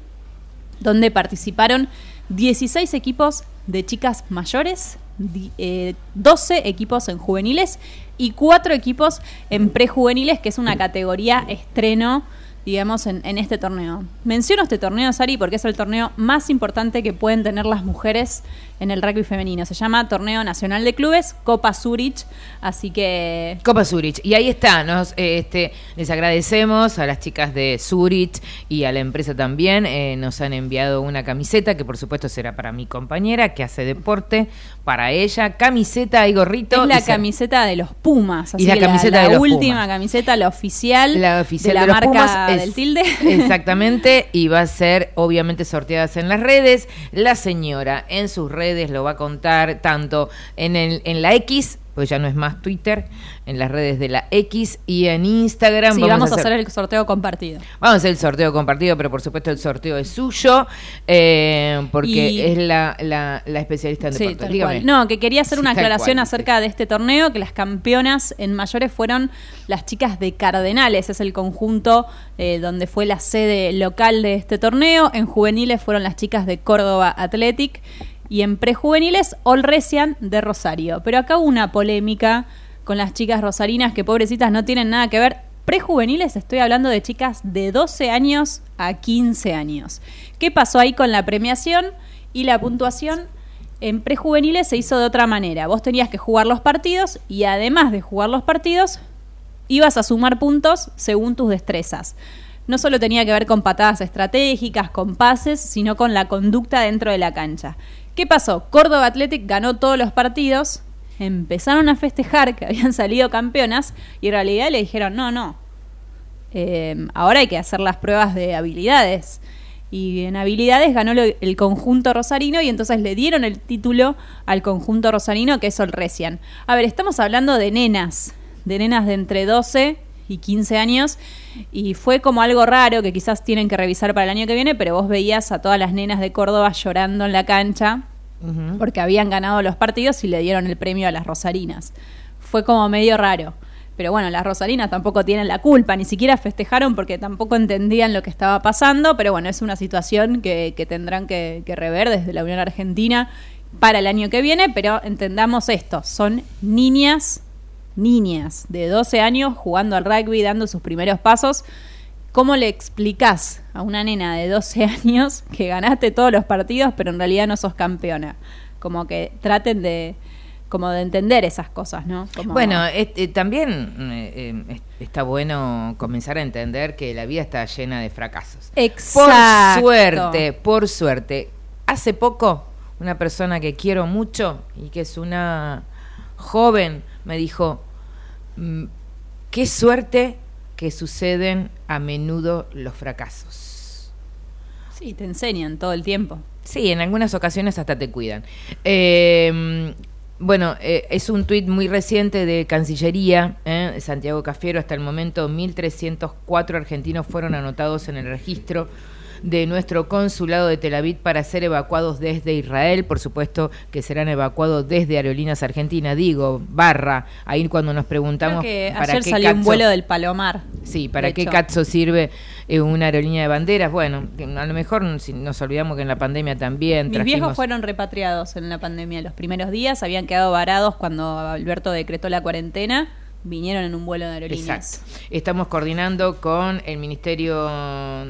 [SPEAKER 4] donde participaron 16 equipos de chicas mayores, di- eh, 12 equipos en juveniles y 4 equipos en prejuveniles, que es una categoría estreno, digamos, en, en este torneo. Menciono este torneo, Sari, porque es el torneo más importante que pueden tener las mujeres en el rugby femenino. Se llama Torneo Nacional de Clubes, Copa Zurich, así que...
[SPEAKER 3] Copa Zurich. Y ahí está, nos, eh, este, les agradecemos a las chicas de Zurich y a la empresa también. eh, nos han enviado una camiseta que por supuesto será para mi compañera que hace deporte, para ella. Camiseta y gorrito.
[SPEAKER 4] Es la
[SPEAKER 3] y se-
[SPEAKER 4] camiseta de los Pumas, así
[SPEAKER 3] Y la
[SPEAKER 4] que
[SPEAKER 3] camiseta
[SPEAKER 4] la,
[SPEAKER 3] de los
[SPEAKER 4] última
[SPEAKER 3] Pumas.
[SPEAKER 4] camiseta, la oficial,
[SPEAKER 3] la oficial
[SPEAKER 4] de la
[SPEAKER 3] de los
[SPEAKER 4] marca
[SPEAKER 3] Pumas es-
[SPEAKER 4] del tilde.
[SPEAKER 3] Exactamente, y va a ser obviamente sorteadas en las redes. La señora en sus redes lo va a contar tanto en, el, en la X, pues ya no es más Twitter, en las redes de la X y en Instagram.
[SPEAKER 4] Sí, vamos, a hacer el sorteo compartido.
[SPEAKER 3] Vamos a hacer el sorteo compartido, pero por supuesto el sorteo es suyo, eh, porque
[SPEAKER 4] Y-
[SPEAKER 3] es la, la, la especialista en
[SPEAKER 4] Sí,
[SPEAKER 3] deportes. Dígame.
[SPEAKER 4] No, que quería hacer
[SPEAKER 3] Sí,
[SPEAKER 4] una aclaración
[SPEAKER 3] cual,
[SPEAKER 4] acerca de este torneo, que las campeonas en mayores fueron las chicas de Cardenales, es el conjunto eh, donde fue la sede local de este torneo. En juveniles fueron las chicas de Córdoba Athletic y en prejuveniles Olresian de Rosario. Pero acá hubo una polémica con las chicas rosarinas que pobrecitas no tienen nada que ver. Prejuveniles estoy hablando de chicas de 12 años a 15 años. ¿Qué pasó ahí con la premiación y la puntuación? En prejuveniles se hizo de otra manera. Vos tenías que jugar los partidos y además de jugar los partidos, ibas a sumar puntos según tus destrezas. No solo tenía que ver con patadas estratégicas, con pases, sino con la conducta dentro de la cancha. ¿Qué pasó? Córdoba Athletic ganó todos los partidos, empezaron a festejar que habían salido campeonas y en realidad le dijeron, no, no, eh, ahora hay que hacer las pruebas de habilidades. Y en habilidades ganó el conjunto rosarino y entonces le dieron el título al conjunto rosarino que es Olresian. A ver, estamos hablando de nenas, de nenas de entre 12 y 15 años y fue como algo raro que quizás tienen que revisar para el año que viene, pero vos veías a todas las nenas de Córdoba llorando en la cancha porque habían ganado los partidos y le dieron el premio a las rosarinas. Fue como medio raro. Pero bueno, las rosarinas tampoco tienen la culpa, ni siquiera festejaron porque tampoco entendían lo que estaba pasando, pero bueno, es una situación que, que tendrán que, que rever desde la Unión Argentina para el año que viene, pero entendamos esto, son niñas, niñas de 12 años jugando al rugby, dando sus primeros pasos. ¿Cómo le explicás a una nena de 12 años que ganaste todos los partidos, pero en realidad no sos campeona? Como que traten de como de entender esas cosas, ¿no? Como-
[SPEAKER 3] Bueno, este, también eh, eh, es- está bueno comenzar a entender que la vida está llena de fracasos.
[SPEAKER 4] Exacto.
[SPEAKER 3] Por suerte, por suerte. Hace poco, una persona que quiero mucho y que es una joven me dijo, "Mm, qué suerte que suceden a menudo los fracasos.
[SPEAKER 4] Sí, te enseñan todo el tiempo.
[SPEAKER 3] Sí, en algunas ocasiones hasta te cuidan. Eh, bueno, eh, es un tuit muy reciente de Cancillería, ¿eh? Santiago Cafiero, hasta el momento 1.304 argentinos fueron anotados en el registro de nuestro consulado de Tel Aviv para ser evacuados desde Israel, por supuesto que serán evacuados desde Aerolíneas Argentinas, digo, barra, ahí cuando nos
[SPEAKER 4] Creo
[SPEAKER 3] preguntamos
[SPEAKER 4] que
[SPEAKER 3] para
[SPEAKER 4] ayer
[SPEAKER 3] qué
[SPEAKER 4] salió un vuelo del Palomar.
[SPEAKER 3] Sí, ¿para qué cazzo sirve eh, una aerolínea de banderas? Bueno, a lo mejor nos olvidamos que en la pandemia también
[SPEAKER 4] Mis viejos fueron repatriados en la pandemia. Los primeros días habían quedado varados cuando Alberto decretó la cuarentena. Vinieron en un vuelo de aerolíneas.
[SPEAKER 3] Exacto. Estamos coordinando con el Ministerio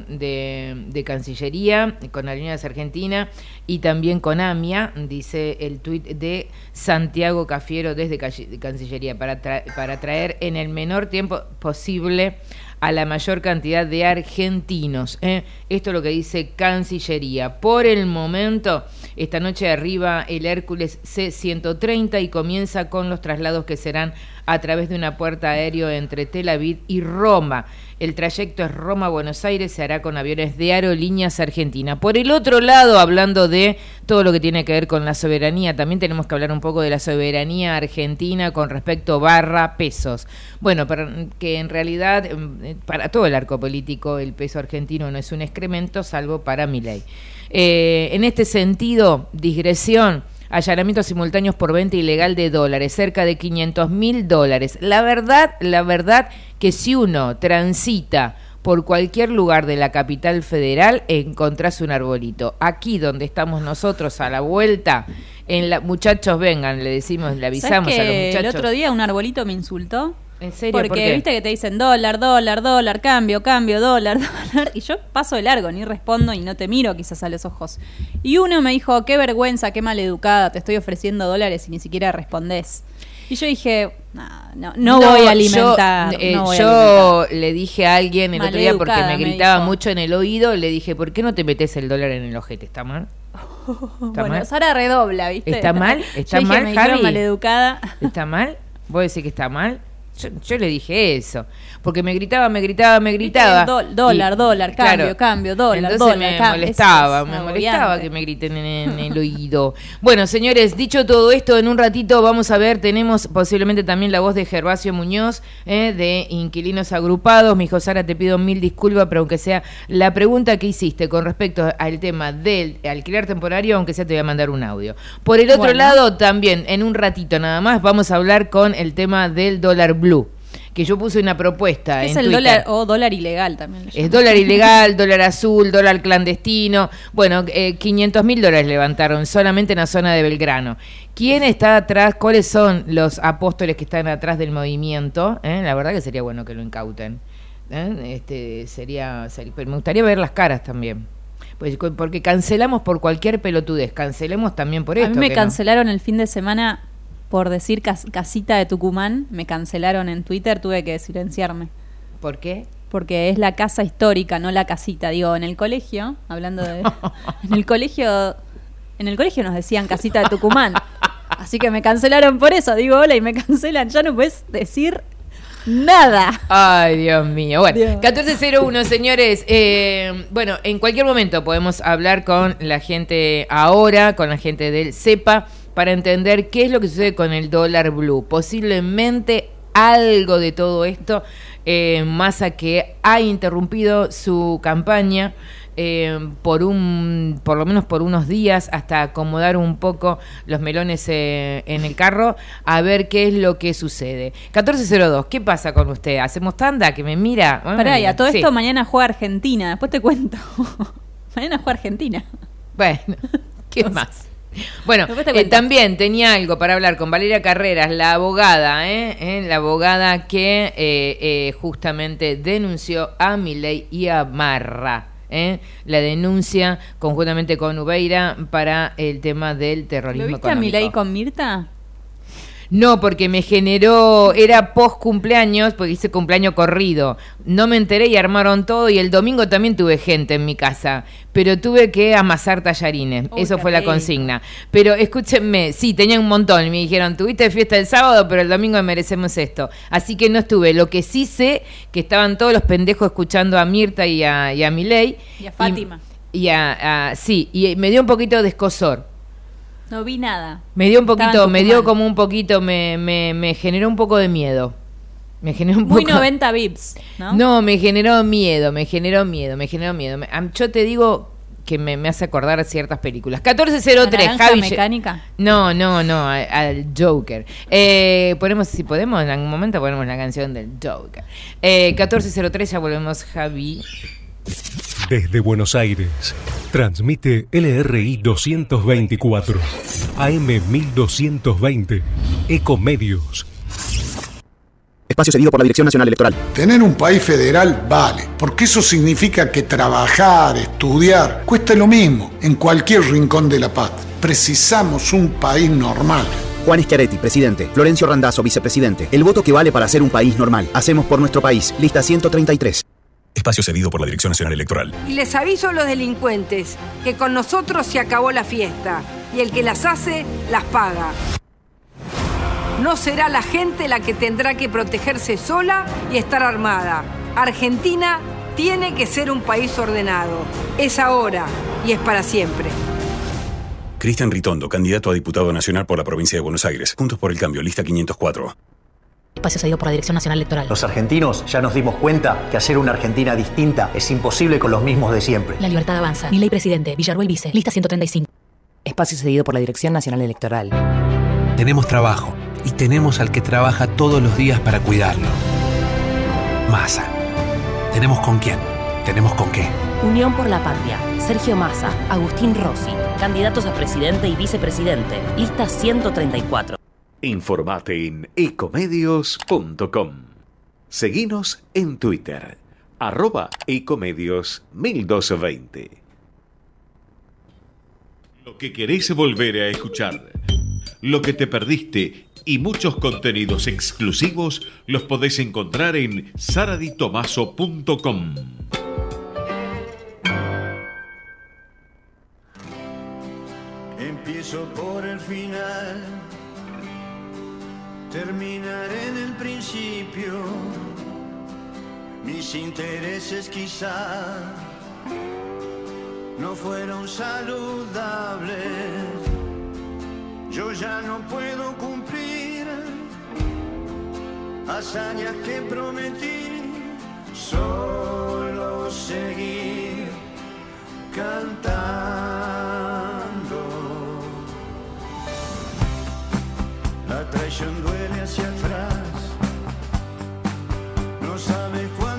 [SPEAKER 3] de, Cancillería, con Aerolíneas Argentina y también con AMIA, dice el tuit de Santiago Cafiero desde Cancillería, para, para traer en el menor tiempo posible a la mayor cantidad de argentinos. ¿eh? Esto es lo que dice Cancillería. Por el momento, esta noche arriba el Hércules C-130 y comienza con los traslados que serán a través de una puerta aéreo entre Tel Aviv y Roma. El trayecto es Roma-Buenos Aires, se hará con aviones de Aerolíneas Argentina. Por el otro lado, hablando de todo lo que tiene que ver con la soberanía, también tenemos que hablar un poco de la soberanía argentina con respecto barra pesos. Bueno, para, que en realidad eh, para todo el arco político el peso argentino no es un excremento, salvo para mi ley. en este sentido, digresión, allanamientos simultáneos por venta ilegal de dólares, cerca de 500 mil dólares. La verdad, la verdad que si uno transita por cualquier lugar de la capital federal, encontrás un arbolito. Aquí donde estamos nosotros a la vuelta, en la, muchachos vengan, le decimos, le avisamos
[SPEAKER 4] ¿Sabes
[SPEAKER 3] a los
[SPEAKER 4] que
[SPEAKER 3] muchachos.
[SPEAKER 4] El otro día un arbolito me insultó.
[SPEAKER 3] ¿En serio?
[SPEAKER 4] Porque
[SPEAKER 3] ¿Por qué?
[SPEAKER 4] viste que te dicen dólar, dólar, dólar, cambio, cambio, dólar, dólar. Y yo paso de largo, ni respondo y no te miro quizás a los ojos. Y uno me dijo, qué vergüenza, qué maleducada, te estoy ofreciendo dólares y ni siquiera respondés. Y yo dije, "Nah, no, no, voy a alimentar.
[SPEAKER 3] Yo, eh,
[SPEAKER 4] no voy a
[SPEAKER 3] yo le dije a alguien el otro día porque me gritaba mucho en el oído, le dije, ¿por qué no te metes el dólar en el ojete? ¿Está mal? ¿Está
[SPEAKER 4] bueno,
[SPEAKER 3] mal?
[SPEAKER 4] Sara redobla, ¿viste?
[SPEAKER 3] ¿Está mal? ¿Está mal, Javi?
[SPEAKER 4] maleducada.
[SPEAKER 3] ¿Está mal? ¿Vos decís que está mal? Yo, yo le dije eso, porque me gritaba, me gritaba, me gritaba.
[SPEAKER 4] Dol- dólar, dólar, cambio, cambio, dólar,
[SPEAKER 3] Entonces
[SPEAKER 4] dólar,
[SPEAKER 3] me
[SPEAKER 4] cambio.
[SPEAKER 3] molestaba,
[SPEAKER 4] es
[SPEAKER 3] me molestaba que me griten en, en el oído. Bueno, señores, dicho todo esto, en un ratito vamos a ver, tenemos posiblemente también la voz de Gervasio Muñoz, eh, de Inquilinos Agrupados. Mi hijo Sara, te pido mil disculpas, pero aunque sea la pregunta que hiciste con respecto al tema del alquiler temporario, aunque sea te voy a mandar un audio. Por el otro
[SPEAKER 4] Bueno.
[SPEAKER 3] lado, también, en un ratito nada más, vamos a hablar con el tema del dólar blue. Que yo puse una propuesta.
[SPEAKER 4] Es el
[SPEAKER 3] Twitter.
[SPEAKER 4] dólar o dólar ilegal también.
[SPEAKER 3] Es dólar ilegal, dólar azul, dólar clandestino. Bueno, eh, 500 mil dólares levantaron solamente en la zona de Belgrano. ¿Quién está atrás? ¿Cuáles son los apóstoles que están atrás del movimiento? ¿Eh? La verdad que sería bueno que lo incauten. ¿Eh? Este, sería, sería- pero me gustaría ver las caras también. Pues, porque cancelamos por cualquier pelotudez, cancelemos también por
[SPEAKER 4] A
[SPEAKER 3] esto.
[SPEAKER 4] mí me
[SPEAKER 3] no.
[SPEAKER 4] cancelaron el fin de semana por decir cas- casita de Tucumán. Me cancelaron en Twitter, tuve que silenciarme.
[SPEAKER 3] ¿Por qué?
[SPEAKER 4] Porque es la casa histórica, no la casita. Digo, en el colegio, hablando de. en el colegio. En el colegio nos decían casita de Tucumán. Así que me cancelaron por eso. Digo hola y me cancelan. Ya no puedes decir Nada.
[SPEAKER 3] Ay, Dios mío. Bueno, 1401, señores. Eh, bueno, en cualquier momento podemos hablar con la gente ahora, con la gente del CEPA, para entender qué es lo que sucede con el dólar blue. Posiblemente algo de todo esto, eh, Massa que ha interrumpido su campaña eh, por un, por lo menos por unos días, hasta acomodar un poco los melones eh, en el carro, a ver qué es lo que sucede. 1402, ¿qué pasa con usted? ¿Hacemos tanda? Que me mira. Bueno,
[SPEAKER 4] Pará, y a todo
[SPEAKER 3] sí.
[SPEAKER 4] esto mañana juega Argentina. Después te cuento. mañana juega Argentina.
[SPEAKER 3] Bueno, ¿qué más? Bueno, eh, también tenía algo para hablar con Valeria Carreras, la abogada, ¿eh? ¿Eh? la abogada que eh, eh, justamente denunció a Milei y a Marra. ¿eh? La denuncia conjuntamente con Ubeira para el tema del terrorismo
[SPEAKER 4] ¿Lo viste a. Milei con Mirta?
[SPEAKER 3] No, porque me generó, era post cumpleaños, porque hice cumpleaños corrido. No me enteré y armaron todo y el domingo también tuve gente en mi casa, pero tuve que amasar tallarines.
[SPEAKER 4] Uy,
[SPEAKER 3] Eso fue la consigna. Pero escúchenme, sí, tenía un montón me dijeron, tuviste fiesta el sábado, pero el domingo merecemos esto. Así que no estuve. Lo que sí sé, que estaban todos los pendejos escuchando a Mirta y a, y a Milei.
[SPEAKER 4] Y a Fátima.
[SPEAKER 3] Y, a, a- sí, y me dio un poquito de escosor.
[SPEAKER 4] No vi nada.
[SPEAKER 3] Me dio un poquito, me dio como un poquito, me, me, me generó un poco de miedo. Me generó un
[SPEAKER 4] Muy
[SPEAKER 3] poco.
[SPEAKER 4] 90 vips, ¿no?
[SPEAKER 3] No, me generó miedo, me generó miedo, me generó miedo. Yo te digo que me, me hace acordar ciertas películas. 1403,
[SPEAKER 4] ¿La naranja
[SPEAKER 3] Javi.
[SPEAKER 4] mecánica?
[SPEAKER 3] No, no, no, a- al Joker. Eh, ponemos, si podemos, en algún momento ponemos la canción del Joker. Eh, 1403, ya volvemos, Javi.
[SPEAKER 16] Desde Buenos Aires, transmite LRI 224, AM 1220, Ecomedios.
[SPEAKER 22] Espacio cedido por la Dirección Nacional Electoral.
[SPEAKER 23] Tener un país federal vale, porque eso significa que trabajar, estudiar, cuesta lo mismo en cualquier rincón de la paz. Precisamos un país normal.
[SPEAKER 22] Juan Schiaretti, presidente. Florencio Randazzo, vicepresidente. El voto que vale para ser un país normal. Hacemos por nuestro país. Lista 133.
[SPEAKER 25] Espacio cedido por la Dirección Nacional Electoral.
[SPEAKER 26] Y les aviso a los delincuentes que con nosotros se acabó la fiesta y el que las hace las paga. No será la gente la que tendrá que protegerse sola y estar armada. Argentina tiene que ser un país ordenado. Es ahora y es para siempre.
[SPEAKER 25] Cristian Ritondo, candidato a diputado nacional por la provincia de Buenos Aires. Juntos por el cambio, lista 504.
[SPEAKER 17] Espacio cedido por la Dirección Nacional Electoral.
[SPEAKER 18] Los argentinos ya nos dimos cuenta que hacer una Argentina distinta es imposible con los mismos de siempre.
[SPEAKER 17] La libertad avanza. Mi ley presidente. Villarruel vice. Lista 135.
[SPEAKER 19] Espacio cedido por la Dirección Nacional Electoral.
[SPEAKER 20] Tenemos trabajo y tenemos al que trabaja todos los días para cuidarlo. Masa. Tenemos con quién, tenemos con qué.
[SPEAKER 19] Unión por la Patria. Sergio Massa, Agustín Rossi. Candidatos a presidente y vicepresidente. Lista 134.
[SPEAKER 5] Informate en ecomedios.com. Seguinos en Twitter, arroba ecomedios 1220. Lo que querés volver a escuchar, lo que te perdiste y muchos contenidos exclusivos los podés encontrar en saraditomaso.com.
[SPEAKER 24] Empiezo por el final, terminaré en el principio. Mis intereses quizá no fueron saludables. Yo ya no puedo cumplir hazañas que prometí, solo seguir cantando. La traición duele hacia atrás, no sabes cuándo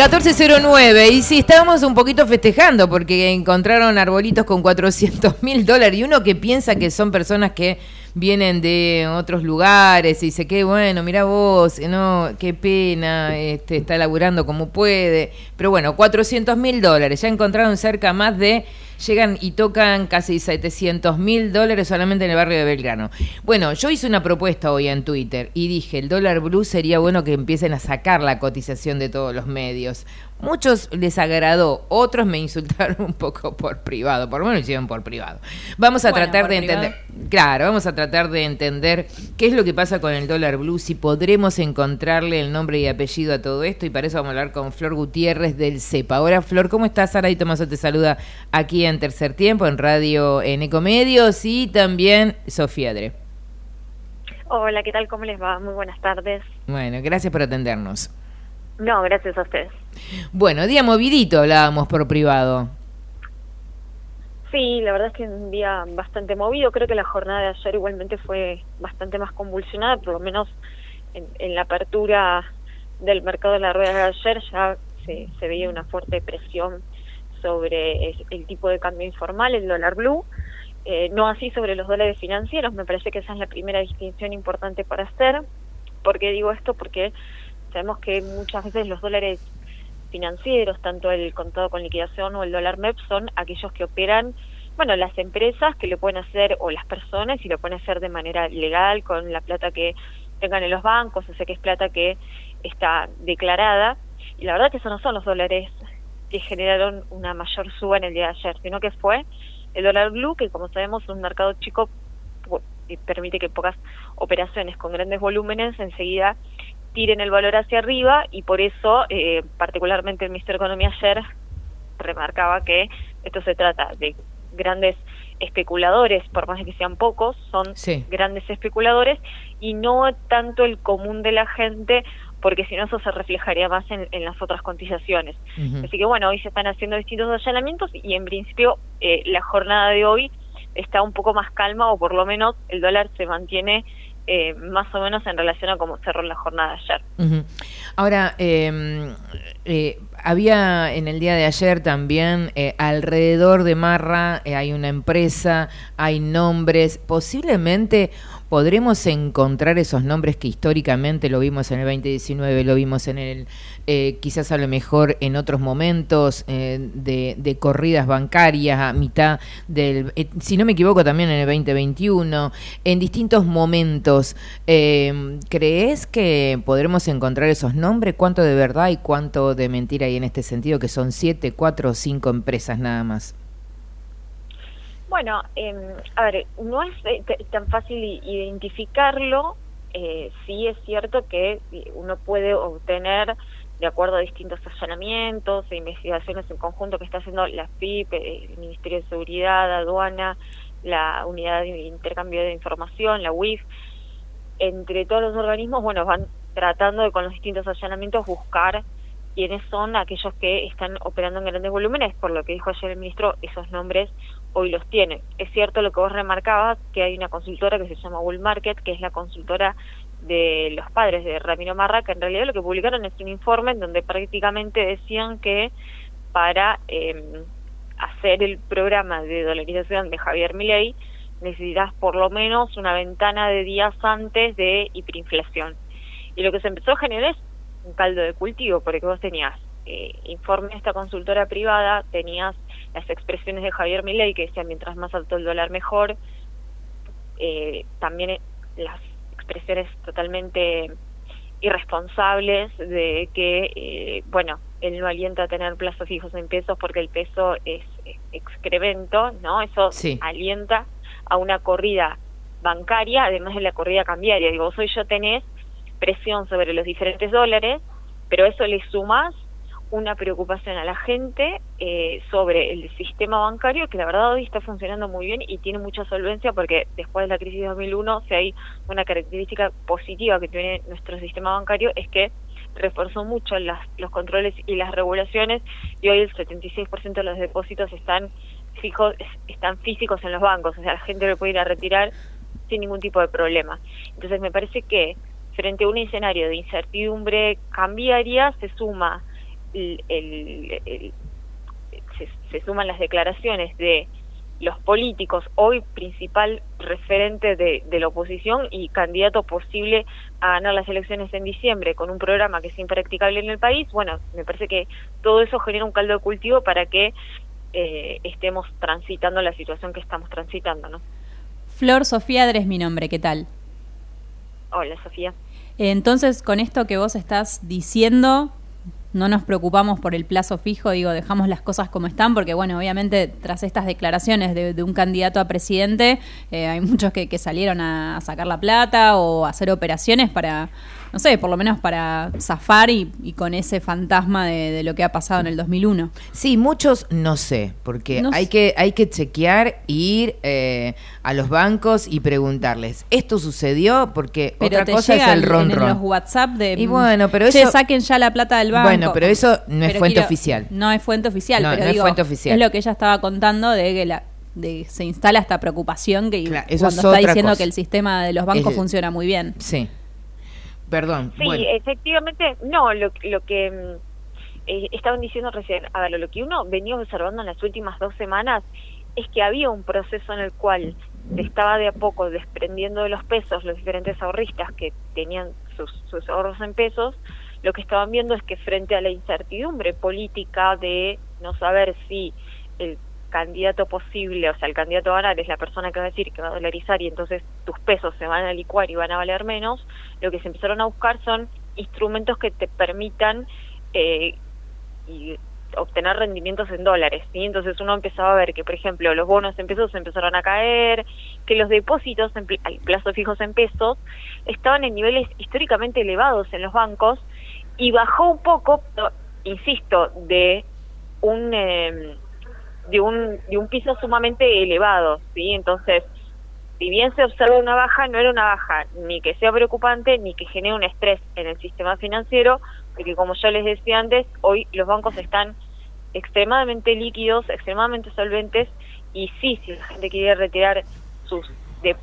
[SPEAKER 3] 1409, y sí, estábamos un poquito festejando porque encontraron arbolitos con 400 mil dólares y uno que piensa que son personas que vienen de otros lugares y dice, qué bueno, mira vos, no, qué pena, este, está laburando como puede, pero bueno, 400 mil dólares, ya encontraron cerca más de, llegan y tocan casi 700 mil dólares solamente en el barrio de Belgrano. Bueno, yo hice una propuesta hoy en Twitter y dije, el dólar blue sería bueno que empiecen a sacar la cotización de todos los medios. Muchos les agradó, otros me insultaron un poco por privado, por lo menos lo hicieron por privado. Vamos a
[SPEAKER 4] Bueno,
[SPEAKER 3] tratar de
[SPEAKER 4] privado.
[SPEAKER 3] entender, claro, vamos a tratar de entender qué es lo que pasa con el dólar blue, si podremos encontrarle el nombre y apellido a todo esto y para eso vamos a hablar con Flor Gutiérrez del CEPA. Ahora, Flor, ¿cómo estás? Sara y Tomaso te saluda aquí en Tercer Tiempo, en Radio en Ecomedios y también Sofía Dre.
[SPEAKER 27] Hola, ¿qué tal? ¿Cómo les va? Muy buenas tardes.
[SPEAKER 3] Bueno, gracias por atendernos.
[SPEAKER 27] No, gracias a ustedes.
[SPEAKER 3] Bueno, día movidito hablábamos por privado.
[SPEAKER 27] Sí, la verdad es que un día bastante movido. Creo que la jornada de ayer igualmente fue bastante más convulsionada, por lo menos en, en la apertura del mercado de la rueda de ayer ya se, se veía una fuerte presión sobre el, tipo de cambio informal, el dólar blue. Eh, no así sobre los dólares financieros, me parece que esa es la primera distinción importante para hacer. ¿Por qué digo esto? Porque sabemos que muchas veces los dólares financieros, tanto el contado con liquidación o el dólar MEP, son aquellos que operan, bueno, las empresas que lo pueden hacer o las personas y lo pueden hacer de manera legal con la plata que tengan en los bancos, o sea que es plata que está declarada. Y la verdad que esos no son los dólares que generaron una mayor suba en el día de ayer, sino que fue el dólar blue, que como sabemos es un mercado chico y permite que pocas operaciones con grandes volúmenes enseguida tiren el valor hacia arriba y por eso eh, particularmente el Ministerio de Economía ayer remarcaba que esto se trata de grandes especuladores, por más de que sean pocos, son
[SPEAKER 3] Sí.
[SPEAKER 27] grandes especuladores y no tanto el común de la gente porque si no eso se reflejaría más en, en las otras cotizaciones. Así que bueno, hoy se están haciendo distintos allanamientos y en principio eh, la jornada de hoy está un poco más calma o por lo menos el dólar se mantiene eh, más o menos en relación a cómo cerró la jornada de ayer.
[SPEAKER 3] Ahora, eh, eh, había en el día de ayer también, eh, alrededor de Marra eh, hay una empresa, hay nombres, posiblemente podremos encontrar esos nombres que históricamente lo vimos en el 2019, lo vimos en el, eh, quizás a lo mejor en otros momentos eh, de, de corridas bancarias a mitad del, eh, si no me equivoco también en el 2021, en distintos momentos. Eh, ¿Crees que podremos encontrar esos nombres? ¿Cuánto de verdad y cuánto de mentira hay en este sentido? Que son siete, cuatro o cinco empresas nada más.
[SPEAKER 27] Bueno, eh, a ver, no es eh, tan fácil identificarlo. Eh, sí es cierto que eh, uno puede obtener, de acuerdo a distintos allanamientos e investigaciones en conjunto que está haciendo la FIP, eh, el Ministerio de Seguridad, Aduana, la Unidad de Intercambio de Información, la UIF, entre todos los organismos, bueno, van tratando de con los distintos allanamientos buscar quiénes son aquellos que están operando en grandes volúmenes, por lo que dijo ayer el ministro, esos nombres hoy los tiene. Es cierto lo que vos remarcabas, que hay una consultora que se llama Bull Market, que es la consultora de los padres de Ramiro Marra, que en realidad lo que publicaron es un informe en donde prácticamente decían que para eh, hacer el programa de dolarización de Javier Milei necesitas por lo menos una ventana de días antes de hiperinflación. Y lo que se empezó a generar es un caldo de cultivo, porque vos tenías eh, informe de esta consultora privada, tenías las expresiones de Javier Milei que decían mientras más alto el dólar mejor, eh, también eh, las expresiones totalmente irresponsables de que, eh, bueno, él no alienta a tener plazos fijos en pesos porque el peso es excremento, ¿no? Eso
[SPEAKER 3] Sí.
[SPEAKER 27] alienta a una corrida bancaria, además de la corrida cambiaria. Digo, vos hoy yo tenés presión sobre los diferentes dólares, pero a eso le sumas una preocupación a la gente eh, sobre el sistema bancario que la verdad hoy está funcionando muy bien y tiene mucha solvencia porque después de la crisis de 2001 si hay una característica positiva que tiene nuestro sistema bancario es que reforzó mucho las, los controles y las regulaciones y hoy el 76% de los depósitos están fijos están físicos en los bancos o sea la gente lo puede ir a retirar sin ningún tipo de problema. Entonces me parece que frente a un escenario de incertidumbre cambiaria se suma el, el, se, se, suman las declaraciones de los políticos, hoy principal referente de, de, la oposición y candidato posible a ganar las elecciones en diciembre con un programa que es impracticable en el país, bueno, me parece que todo eso genera un caldo de cultivo para que eh, estemos transitando la situación que estamos transitando, ¿no?
[SPEAKER 4] Flor Sofía Adres, mi nombre, ¿qué tal?
[SPEAKER 27] Hola, Sofía.
[SPEAKER 4] Entonces, con esto que vos estás diciendo, no nos preocupamos por el plazo fijo, digo, dejamos las cosas como están, porque bueno, obviamente tras estas declaraciones de, de un candidato a presidente, eh, hay muchos que, que, salieron a sacar la plata o a hacer operaciones para, no sé, por lo menos para zafar y, y con ese fantasma de, de, lo que ha pasado en el 2001.
[SPEAKER 3] Sí, muchos no sé, porque no hay, sé. Que, hay que chequear, ir eh, a los bancos y preguntarles, ¿esto sucedió? Porque
[SPEAKER 4] pero
[SPEAKER 3] otra cosa es el ron,
[SPEAKER 4] en,
[SPEAKER 3] ron.
[SPEAKER 4] los WhatsApp de...
[SPEAKER 3] Y bueno, pero
[SPEAKER 4] che,
[SPEAKER 3] eso...
[SPEAKER 4] saquen ya la plata del banco.
[SPEAKER 3] Bueno, pero eso no es fuente
[SPEAKER 4] quiero,
[SPEAKER 3] oficial.
[SPEAKER 4] No es fuente oficial,
[SPEAKER 3] no,
[SPEAKER 4] pero
[SPEAKER 3] no
[SPEAKER 4] digo,
[SPEAKER 3] es fuente oficial.
[SPEAKER 4] es lo que ella estaba contando de que la de, se instala esta preocupación que
[SPEAKER 3] claro,
[SPEAKER 4] cuando está diciendo cosa. que el sistema de los bancos funciona muy bien.
[SPEAKER 3] Sí. Perdón.
[SPEAKER 27] Sí,
[SPEAKER 3] bueno.
[SPEAKER 27] efectivamente, no, lo, lo que eh, estaban diciendo recién, a ver, lo que uno venía observando en las últimas dos semanas es que había un proceso en el cual se estaba de a poco desprendiendo de los pesos los diferentes ahorristas que tenían sus, sus ahorros en pesos, lo que estaban viendo es que frente a la incertidumbre política de no saber si el candidato posible, o sea, el candidato a ganar es la persona que va a decir que va a dolarizar y entonces tus pesos se van a licuar y van a valer menos, lo que se empezaron a buscar son instrumentos que te permitan eh, y obtener rendimientos en dólares, ¿sí? Entonces uno empezaba a ver que, por ejemplo, los bonos en pesos empezaron a caer, que los depósitos en pl plazo fijos en pesos estaban en niveles históricamente elevados en los bancos y bajó un poco, insisto, de un... Eh, de un, de un piso sumamente elevado, ¿sí? Entonces, si bien se observa una baja, no era una baja ni que sea preocupante ni que genere un estrés en el sistema financiero, porque como ya les decía antes, hoy los bancos están extremadamente líquidos, extremadamente solventes, y sí, si la gente quiere retirar sus, de,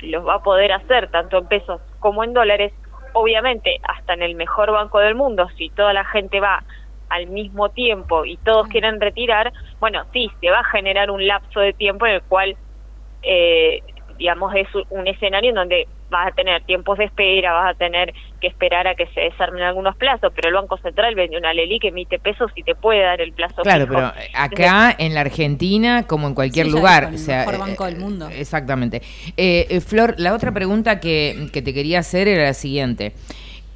[SPEAKER 27] los va a poder hacer tanto en pesos como en dólares, obviamente, hasta en el mejor banco del mundo, si toda la gente va al mismo tiempo y todos quieren retirar, bueno, sí, se va a generar un lapso de tiempo en el cual, eh, digamos, es un escenario en donde vas a tener tiempos de espera, vas a tener que esperar a que se desarmen algunos plazos, pero el Banco Central vende una Leli que emite pesos y te puede dar el plazo
[SPEAKER 3] Claro,
[SPEAKER 27] fijo.
[SPEAKER 3] pero acá en la Argentina, como en cualquier
[SPEAKER 4] sí,
[SPEAKER 3] lugar,
[SPEAKER 4] el
[SPEAKER 3] o sea,
[SPEAKER 4] mejor banco del mundo.
[SPEAKER 3] Exactamente. Eh, eh, Flor, la otra pregunta que, que te quería hacer era la siguiente.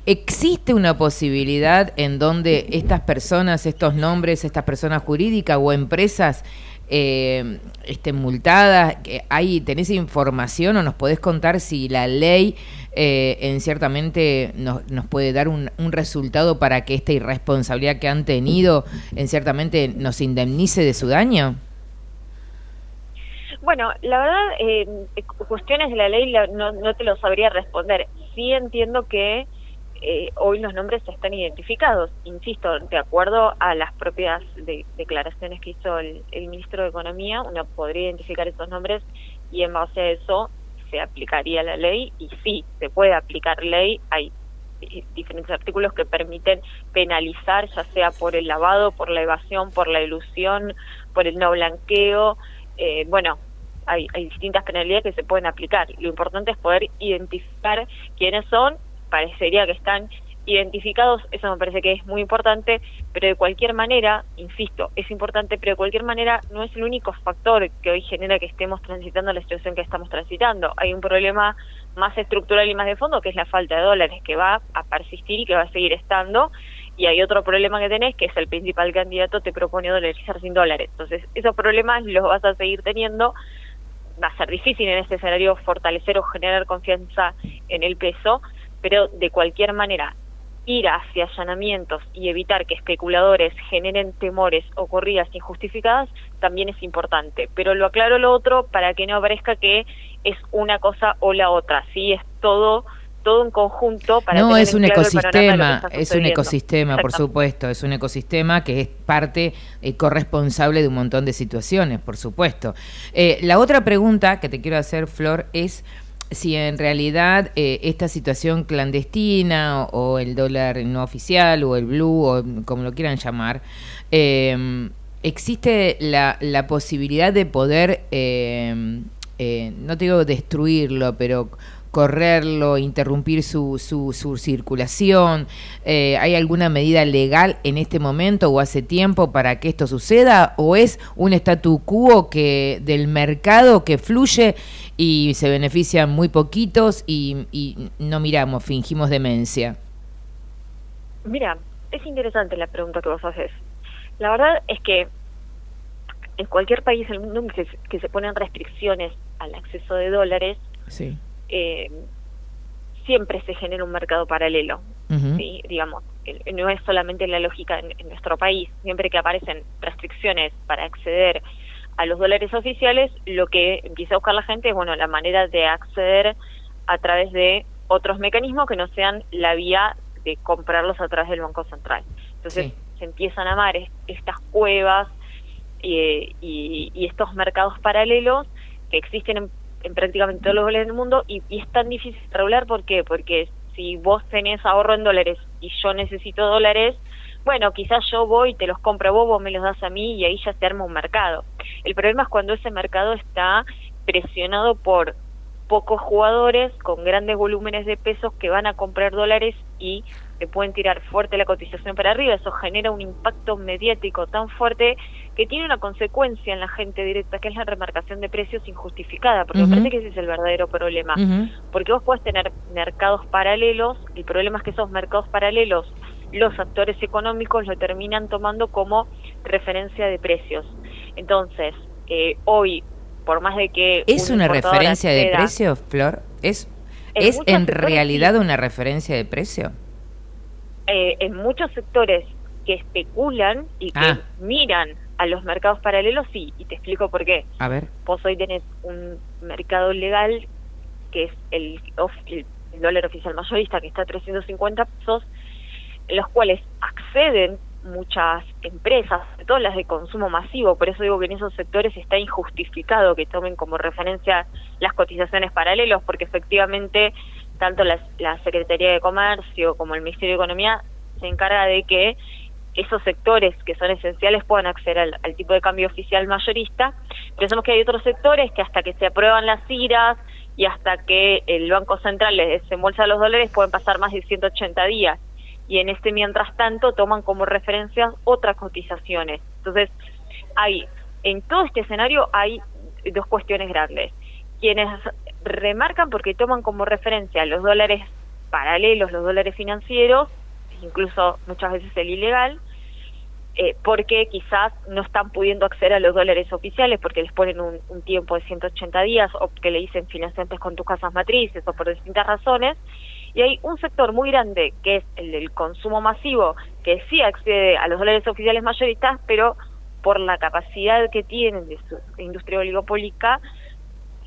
[SPEAKER 3] ¿Existe una posibilidad en donde estas personas, estos nombres, estas personas jurídicas o empresas eh, estén multadas? ¿Hay, ¿Tenés información o nos podés contar si la ley eh, en ciertamente nos, nos puede dar un, resultado para que esta irresponsabilidad que han tenido en ciertamente nos indemnice de su daño?
[SPEAKER 27] Bueno, la verdad, eh, cuestiones de la ley no, no te lo sabría responder. Sí entiendo que eh, hoy los nombres están identificados. Insisto, de acuerdo a las propias de, declaraciones que hizo el, ministro de Economía, uno podría identificar esos nombres y en base a eso se aplicaría la ley y sí, se puede aplicar ley. Hay diferentes artículos que permiten penalizar, ya sea por el lavado, por la evasión, por la ilusión, por el no blanqueo. Eh, bueno, hay, hay distintas penalidades que se pueden aplicar. Lo importante es poder identificar quiénes son parecería que están identificados, eso me parece que es muy importante, pero de cualquier manera, insisto, es importante, pero de cualquier manera no es el único factor que hoy genera que estemos transitando la situación que estamos transitando. Hay un problema más estructural y más de fondo, que es la falta de dólares, que va a persistir y que va a seguir estando, y hay otro problema que tenés, que es el principal candidato te propone dolarizar sin dólares. Entonces, esos problemas los vas a seguir teniendo, va a ser difícil en este escenario fortalecer o generar confianza en el peso, pero de cualquier manera, ir hacia allanamientos y evitar que especuladores generen temores o corridas injustificadas también es importante. Pero lo aclaro lo otro para que no parezca que es una cosa o la otra, ¿sí? Es todo todo un conjunto para
[SPEAKER 3] no es
[SPEAKER 27] en
[SPEAKER 3] un
[SPEAKER 27] claro
[SPEAKER 3] ecosistema es un ecosistema por supuesto es un ecosistema que es parte eh, corresponsable de un montón de situaciones por supuesto Eh, la otra pregunta que te quiero hacer Flor es si en realidad eh, esta situación clandestina o, el dólar no oficial o el blue o como lo quieran llamar eh, existe la, posibilidad de poder eh, eh, no digo destruirlo pero correrlo, interrumpir su, su, su circulación? Eh, ¿Hay alguna medida legal en este momento o hace tiempo para que esto suceda? ¿O es un statu quo que, del mercado que fluye y se benefician muy poquitos y, y no miramos, fingimos demencia?
[SPEAKER 27] Mira, es interesante la pregunta que vos haces. La verdad es que en cualquier país del mundo que se, que se ponen restricciones al acceso de dólares,
[SPEAKER 3] Sí.
[SPEAKER 27] Eh, siempre se genera un mercado paralelo. ¿sí? Digamos, eh, no es solamente la lógica en, en nuestro país. Siempre que aparecen restricciones para acceder a los dólares oficiales, lo que empieza a buscar la gente es, bueno, la manera de acceder a través de otros mecanismos que no sean la vía de comprarlos a través del Banco Central. Entonces
[SPEAKER 3] Sí.
[SPEAKER 27] se empiezan a amar es- estas cuevas eh, y, y estos mercados paralelos que existen en, en prácticamente todos los dólares del mundo y, es tan difícil regular, ¿por qué? Porque si vos tenés ahorro en dólares y yo necesito dólares, bueno, quizás yo voy te los compro vos, vos me los das a mí y ahí ya se arma un mercado. El problema es cuando ese mercado está presionado por pocos jugadores con grandes volúmenes de pesos que van a comprar dólares y le pueden tirar fuerte la cotización para arriba. Eso genera un impacto mediático tan fuerte que tiene una consecuencia en la gente directa, que es la remarcación de precios injustificada, porque
[SPEAKER 3] Ujú.
[SPEAKER 27] me parece que ese es el verdadero problema. Porque vos puedes tener mercados paralelos, el problema es que esos mercados paralelos, los actores económicos lo terminan tomando como referencia de precios. Entonces, eh, hoy, por más de que...
[SPEAKER 3] ¿Es
[SPEAKER 27] un
[SPEAKER 3] una referencia de
[SPEAKER 27] acceda-
[SPEAKER 3] precio, Flor? ¿Es, ¿es en realidad una referencia de precio?
[SPEAKER 27] eh, en muchos sectores que especulan y que
[SPEAKER 3] Ah.
[SPEAKER 27] miran a los mercados paralelos, sí, y te explico por qué.
[SPEAKER 3] A ver.
[SPEAKER 27] Vos hoy tenés un mercado legal que es el, of- el dólar oficial mayorista que está a 350 pesos, en los cuales acceden muchas empresas, sobre todo las de consumo masivo, por eso digo que en esos sectores está injustificado que tomen como referencia las cotizaciones paralelos, porque efectivamente tanto la, la Secretaría de Comercio como el Ministerio de Economía se encarga de que esos sectores que son esenciales puedan acceder al, tipo de cambio oficial mayorista. Pensamos que hay otros sectores que hasta que se aprueban las IRAs y hasta que el Banco Central les desembolsa los dólares pueden pasar más de 180 días. Y en este mientras tanto toman como referencias otras cotizaciones. Entonces, hay, en todo este escenario hay dos cuestiones grandes. Quienes remarcan porque toman como referencia los dólares paralelos, los dólares financieros, incluso muchas veces el ilegal, eh, porque quizás no están pudiendo acceder a los dólares oficiales porque les ponen un, tiempo de 180 días o que le dicen financiantes con tus casas matrices o por distintas razones. Y hay un sector muy grande que es el del consumo masivo que sí accede a los dólares oficiales mayoristas, pero por la capacidad que tienen de su industria oligopólica,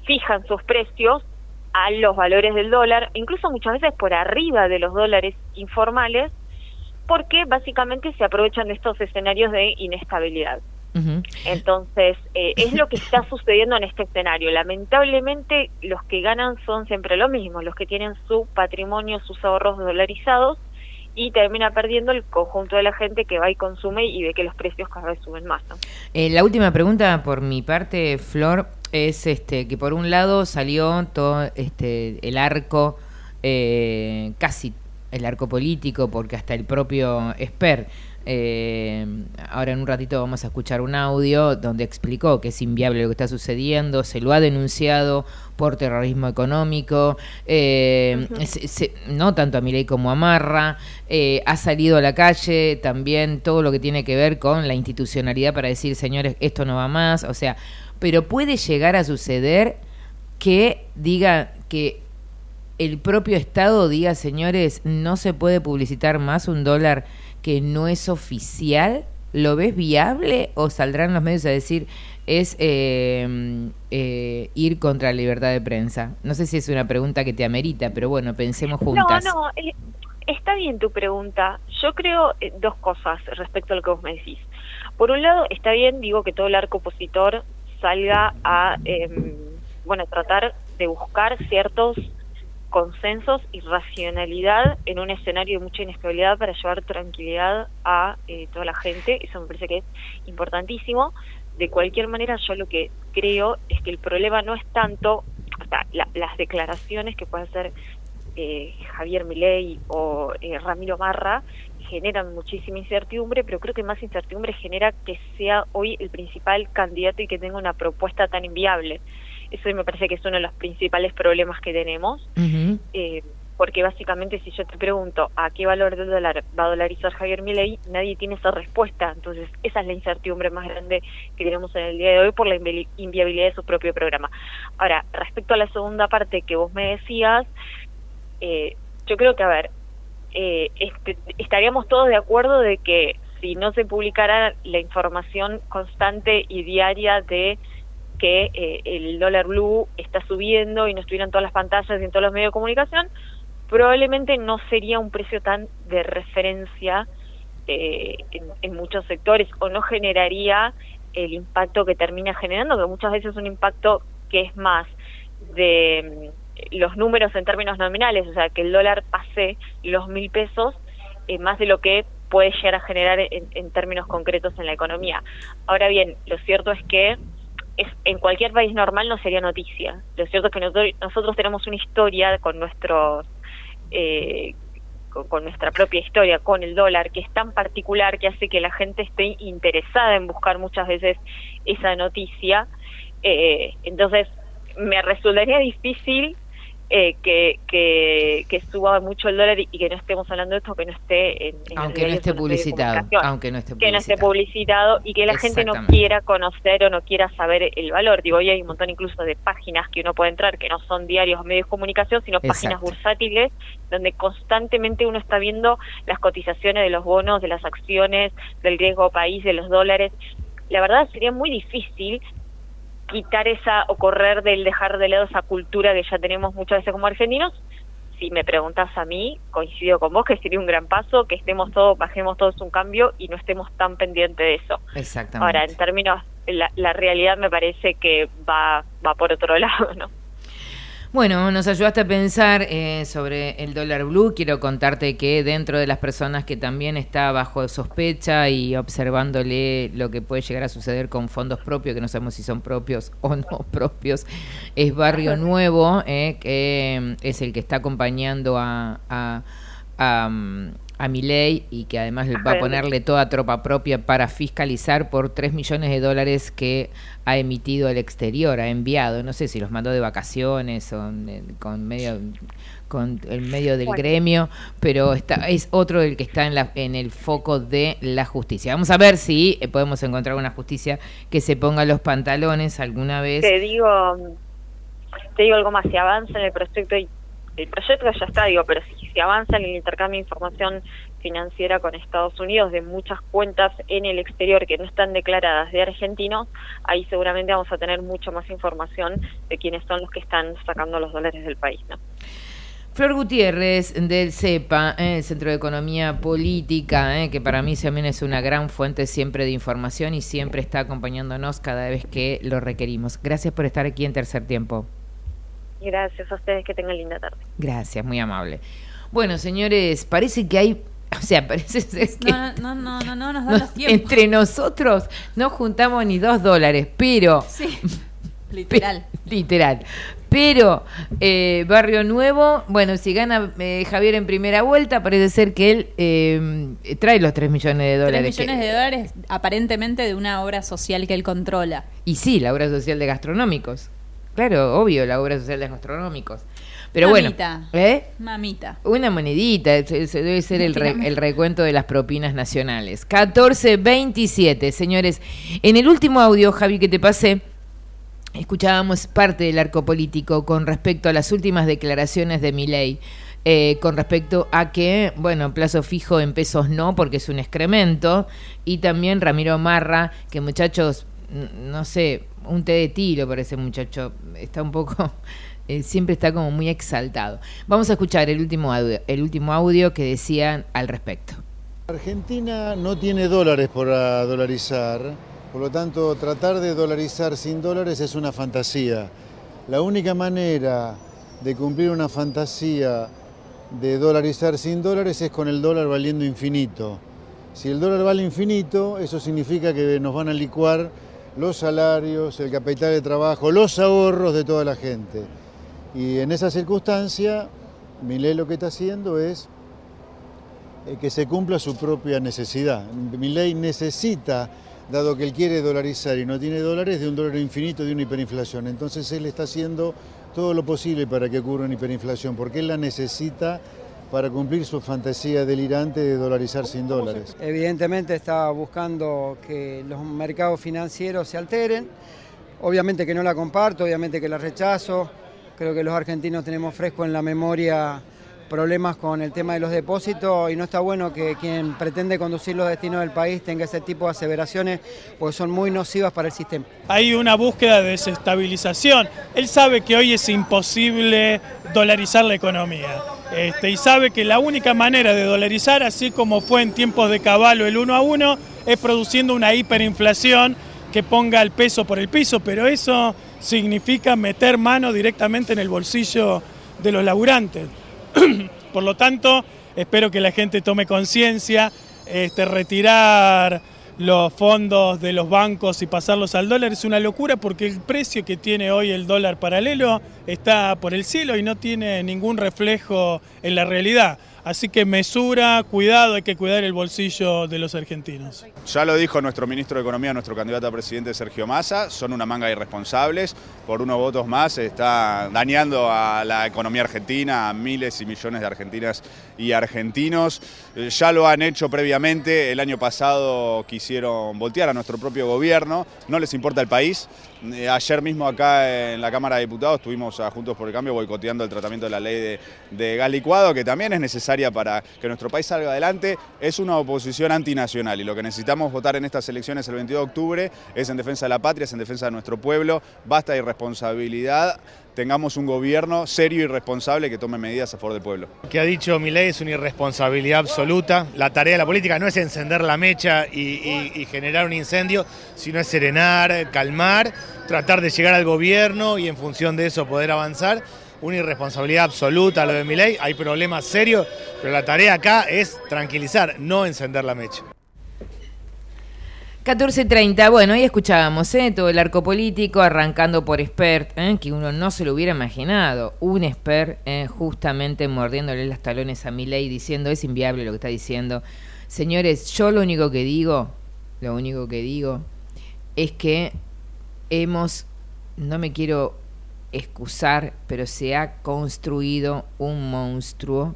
[SPEAKER 27] fijan sus precios a los valores del dólar, incluso muchas veces por arriba de los dólares informales, porque básicamente se aprovechan de estos escenarios de inestabilidad. Entonces, eh, es lo que está sucediendo en este escenario. Lamentablemente, los que ganan son siempre lo mismo, los que tienen su patrimonio, sus ahorros dolarizados, y termina perdiendo el conjunto de la gente que va y consume y ve que los precios cada vez suben más. ¿no?
[SPEAKER 3] Eh, la última pregunta por mi parte, Flor, es este que por un lado salió todo este el arco, eh, casi el arco político, porque hasta el propio Esper, eh, ahora en un ratito vamos a escuchar un audio donde explicó que es inviable lo que está sucediendo, se lo ha denunciado por terrorismo económico, eh, se- se- no tanto a Milei como a Marra, eh, ha salido a la calle también todo lo que tiene que ver con la institucionalidad para decir, señores, esto no va más, o sea, pero puede llegar a suceder que diga que el propio Estado diga, señores, no se puede publicitar más un dólar que no es oficial? ¿Lo ves viable o saldrán los medios a decir es eh, eh, ir contra la libertad de prensa? No sé si es una pregunta que te amerita, pero bueno, pensemos juntas.
[SPEAKER 27] No, no, eh, está bien tu pregunta. Yo creo eh, dos cosas respecto a lo que vos me decís. Por un lado, está bien, digo, que todo el arco opositor salga a, em, bueno, tratar de buscar ciertos consensos y racionalidad en un escenario de mucha inestabilidad para llevar tranquilidad a eh, toda la gente. Eso me parece que es importantísimo. De cualquier manera, yo lo que creo es que el problema no es tanto sea, la- las declaraciones que puede hacer eh, Javier Milei o eh, Ramiro Marra generan muchísima incertidumbre, pero creo que más incertidumbre genera que sea hoy el principal candidato y que tenga una propuesta tan inviable. Eso me parece que es uno de los principales problemas que tenemos, eh, porque básicamente si yo te pregunto a qué valor del dólar va a dolarizar Javier Milei, nadie tiene esa respuesta. Entonces esa es la incertidumbre más grande que tenemos en el día de hoy por la invi- inviabilidad de su propio programa. Ahora, respecto a la segunda parte que vos me decías, eh, yo creo que, a ver, eh, este- estaríamos todos de acuerdo de que si no se publicara la información constante y diaria de que eh, el dólar blue está subiendo y no estuvieran todas las pantallas y en todos los medios de comunicación, probablemente no sería un precio tan de referencia eh, en, muchos sectores o no generaría el impacto que termina generando, que muchas veces es un impacto que es más de mm, los números en términos nominales, o sea, que el dólar pase los mil pesos, eh, más de lo que puede llegar a generar en, en términos concretos en la economía. Ahora bien, lo cierto es que es, en cualquier país normal no sería noticia. Lo cierto es que nosotros, nosotros tenemos una historia con nuestros eh, con, nuestra propia historia, con el dólar, que es tan particular que hace que la gente esté interesada en buscar muchas veces esa noticia. Eh, entonces, me resultaría difícil eh, que, que, que suba mucho el dólar y, y que no estemos hablando de esto, que no esté en, en
[SPEAKER 3] Aunque no esté publicitado, aunque no esté
[SPEAKER 27] que no esté
[SPEAKER 3] publicitado.
[SPEAKER 27] y que la gente no quiera conocer o no quiera saber el valor. Digo, hoy hay un montón incluso de páginas que uno puede entrar que no son diarios o medios de comunicación, sino páginas
[SPEAKER 3] Exacto.
[SPEAKER 27] bursátiles donde constantemente uno está viendo las cotizaciones de los bonos, de las acciones, del riesgo país, de los dólares. La verdad sería muy difícil quitar esa o correr del dejar de lado esa cultura que ya tenemos muchas veces como argentinos. Si me preguntas a mí, coincido con vos que sería un gran paso, que estemos todos, bajemos todos un cambio y no estemos tan pendientes de eso.
[SPEAKER 3] Exactamente.
[SPEAKER 27] Ahora, en términos, la, la realidad me parece que va, va por otro lado, ¿no?
[SPEAKER 3] Bueno, nos ayudaste a pensar eh, sobre el dólar blue. Quiero contarte que dentro de las personas que también está bajo sospecha y observándole lo que puede llegar a suceder con fondos propios, que no sabemos si son propios o no propios, es Barrio Nuevo, eh, que eh, es el que está acompañando a, a, a, mm, a Milei y que además va a ponerle toda tropa propia para fiscalizar por 3 millones de dólares que ha emitido el exterior, ha enviado, no sé si los mandó de vacaciones o con medio con el medio del
[SPEAKER 27] Bueno.
[SPEAKER 3] gremio, pero está es otro del que está en la en el foco de la justicia. Vamos a ver si eh, podemos encontrar una justicia que se ponga los pantalones alguna vez.
[SPEAKER 27] Te digo, te digo algo más, si avanza en el proyecto, el proyecto ya está, digo, pero si se avanza en el intercambio de información financiera con Estados Unidos de muchas cuentas en el exterior que no están declaradas de argentinos, ahí seguramente vamos a tener mucha más información de quiénes son los que están sacando los dólares del país, ¿no?
[SPEAKER 3] Flor Gutiérrez del CEPA, eh, el Centro de Economía Política, eh, que para mí también es una gran fuente siempre de información y siempre está acompañándonos cada vez que lo requerimos. Gracias por estar aquí en Tercer Tiempo.
[SPEAKER 27] Gracias a ustedes, que tengan linda tarde.
[SPEAKER 3] Gracias, muy amable. Bueno, señores, parece que hay, o sea, parece ser que
[SPEAKER 4] No, no, no, no, no nos da
[SPEAKER 3] no-
[SPEAKER 4] los tiempos.
[SPEAKER 3] entre nosotros no juntamos ni dos dólares, pero
[SPEAKER 4] Sí, literal.
[SPEAKER 3] literal. Pero eh, Barrio Nuevo, bueno, si gana eh, Javier en primera vuelta, parece ser que él eh, trae los 3 millones de
[SPEAKER 4] 3
[SPEAKER 3] dólares.
[SPEAKER 4] millones
[SPEAKER 3] que-
[SPEAKER 4] de dólares aparentemente de una obra social que él controla.
[SPEAKER 3] Y sí, la obra social de gastronómicos. Claro, obvio, la obra social de gastronómicos. Pero
[SPEAKER 4] Mamita.
[SPEAKER 3] bueno, ¿eh?
[SPEAKER 4] Mamita.
[SPEAKER 3] Una monedita, ese- debe ser el, re- el recuento de las propinas nacionales. 14.27, señores. En el último audio, Javi, que te pasé, escuchábamos parte del arco político con respecto a las últimas declaraciones de Milei. Eh, con respecto a que, bueno, plazo fijo en pesos no, porque es un excremento, y también Ramiro Marra, que muchachos, no sé, un té de tiro para ese muchacho, está un poco, eh, siempre está como muy exaltado. Vamos a escuchar el último el último audio que decían al respecto.
[SPEAKER 28] Argentina no tiene dólares para dolarizar, por lo tanto tratar de dolarizar sin dólares es una fantasía. La única manera de cumplir una fantasía de dolarizar sin dólares es con el dólar valiendo infinito. Si el dólar vale infinito, eso significa que nos van a licuar los salarios, el capital de trabajo, los ahorros de toda la gente. Y en esa circunstancia, Milei lo que está haciendo es eh, que se cumpla su propia necesidad. Milei necesita, dado que él quiere dolarizar y no tiene dólares, de un dólar infinito, de una hiperinflación. Entonces él está haciendo todo lo posible para que ocurra una hiperinflación, porque él la necesita para cumplir su fantasía delirante de dolarizar sin dólares.
[SPEAKER 29] Evidentemente está buscando que los mercados financieros se alteren, obviamente que no la comparto, obviamente que la rechazo, creo que los argentinos tenemos fresco en la memoria problemas con el tema de los depósitos y no está bueno que quien pretende conducir los destinos del país tenga ese tipo de aseveraciones porque son muy nocivas para el sistema.
[SPEAKER 30] Hay una búsqueda de desestabilización. Él sabe que hoy es imposible dolarizar la economía. Este, y sabe que la única manera de dolarizar, así como fue en tiempos de caballo el uno a uno, es produciendo una hiperinflación que ponga el peso por el piso, pero eso significa meter mano directamente en el bolsillo de los laburantes. Por lo tanto, espero que la gente tome conciencia, este, retirar los fondos de los bancos y pasarlos al dólar es una locura porque el precio que tiene hoy el dólar paralelo está por el cielo y no tiene ningún reflejo en la realidad. Así que mesura, cuidado, hay que cuidar el bolsillo de los argentinos.
[SPEAKER 31] Ya lo dijo nuestro ministro de Economía, nuestro candidato a presidente Sergio Massa, son una manga de irresponsables, por unos votos más está dañando a la economía argentina, a miles y millones de argentinas y argentinos. Eh, ya lo han hecho previamente, el año pasado quisieron voltear a nuestro propio gobierno, no les importa el país. Eh, ayer mismo acá en la Cámara de Diputados estuvimos a Juntos por el Cambio boicoteando el tratamiento de la ley de, de gas licuado, que también es necesaria para que nuestro país salga adelante. Es una oposición antinacional y lo que necesitamos votar en estas elecciones el 22 de octubre es en defensa de la patria, es en defensa de nuestro pueblo. Basta de irresponsabilidad tengamos un gobierno serio y responsable que tome medidas a favor del pueblo.
[SPEAKER 32] Lo que ha dicho Milei es una irresponsabilidad absoluta. La tarea de la política no es encender la mecha y, generar un incendio, sino es serenar, calmar, tratar de llegar al gobierno y en función de eso poder avanzar. Una irresponsabilidad absoluta lo de Milei. Hay problemas serios, pero la tarea acá es tranquilizar, no encender la mecha.
[SPEAKER 3] 14.30, bueno, ahí escuchábamos ¿eh? todo el arco político, arrancando por Spert, ¿eh? que uno no se lo hubiera imaginado. Un Spert ¿eh? justamente mordiéndole los talones a Milei diciendo es inviable lo que está diciendo. Señores, yo lo único que digo, lo único que digo es que hemos, no me quiero excusar, pero se ha construido un monstruo.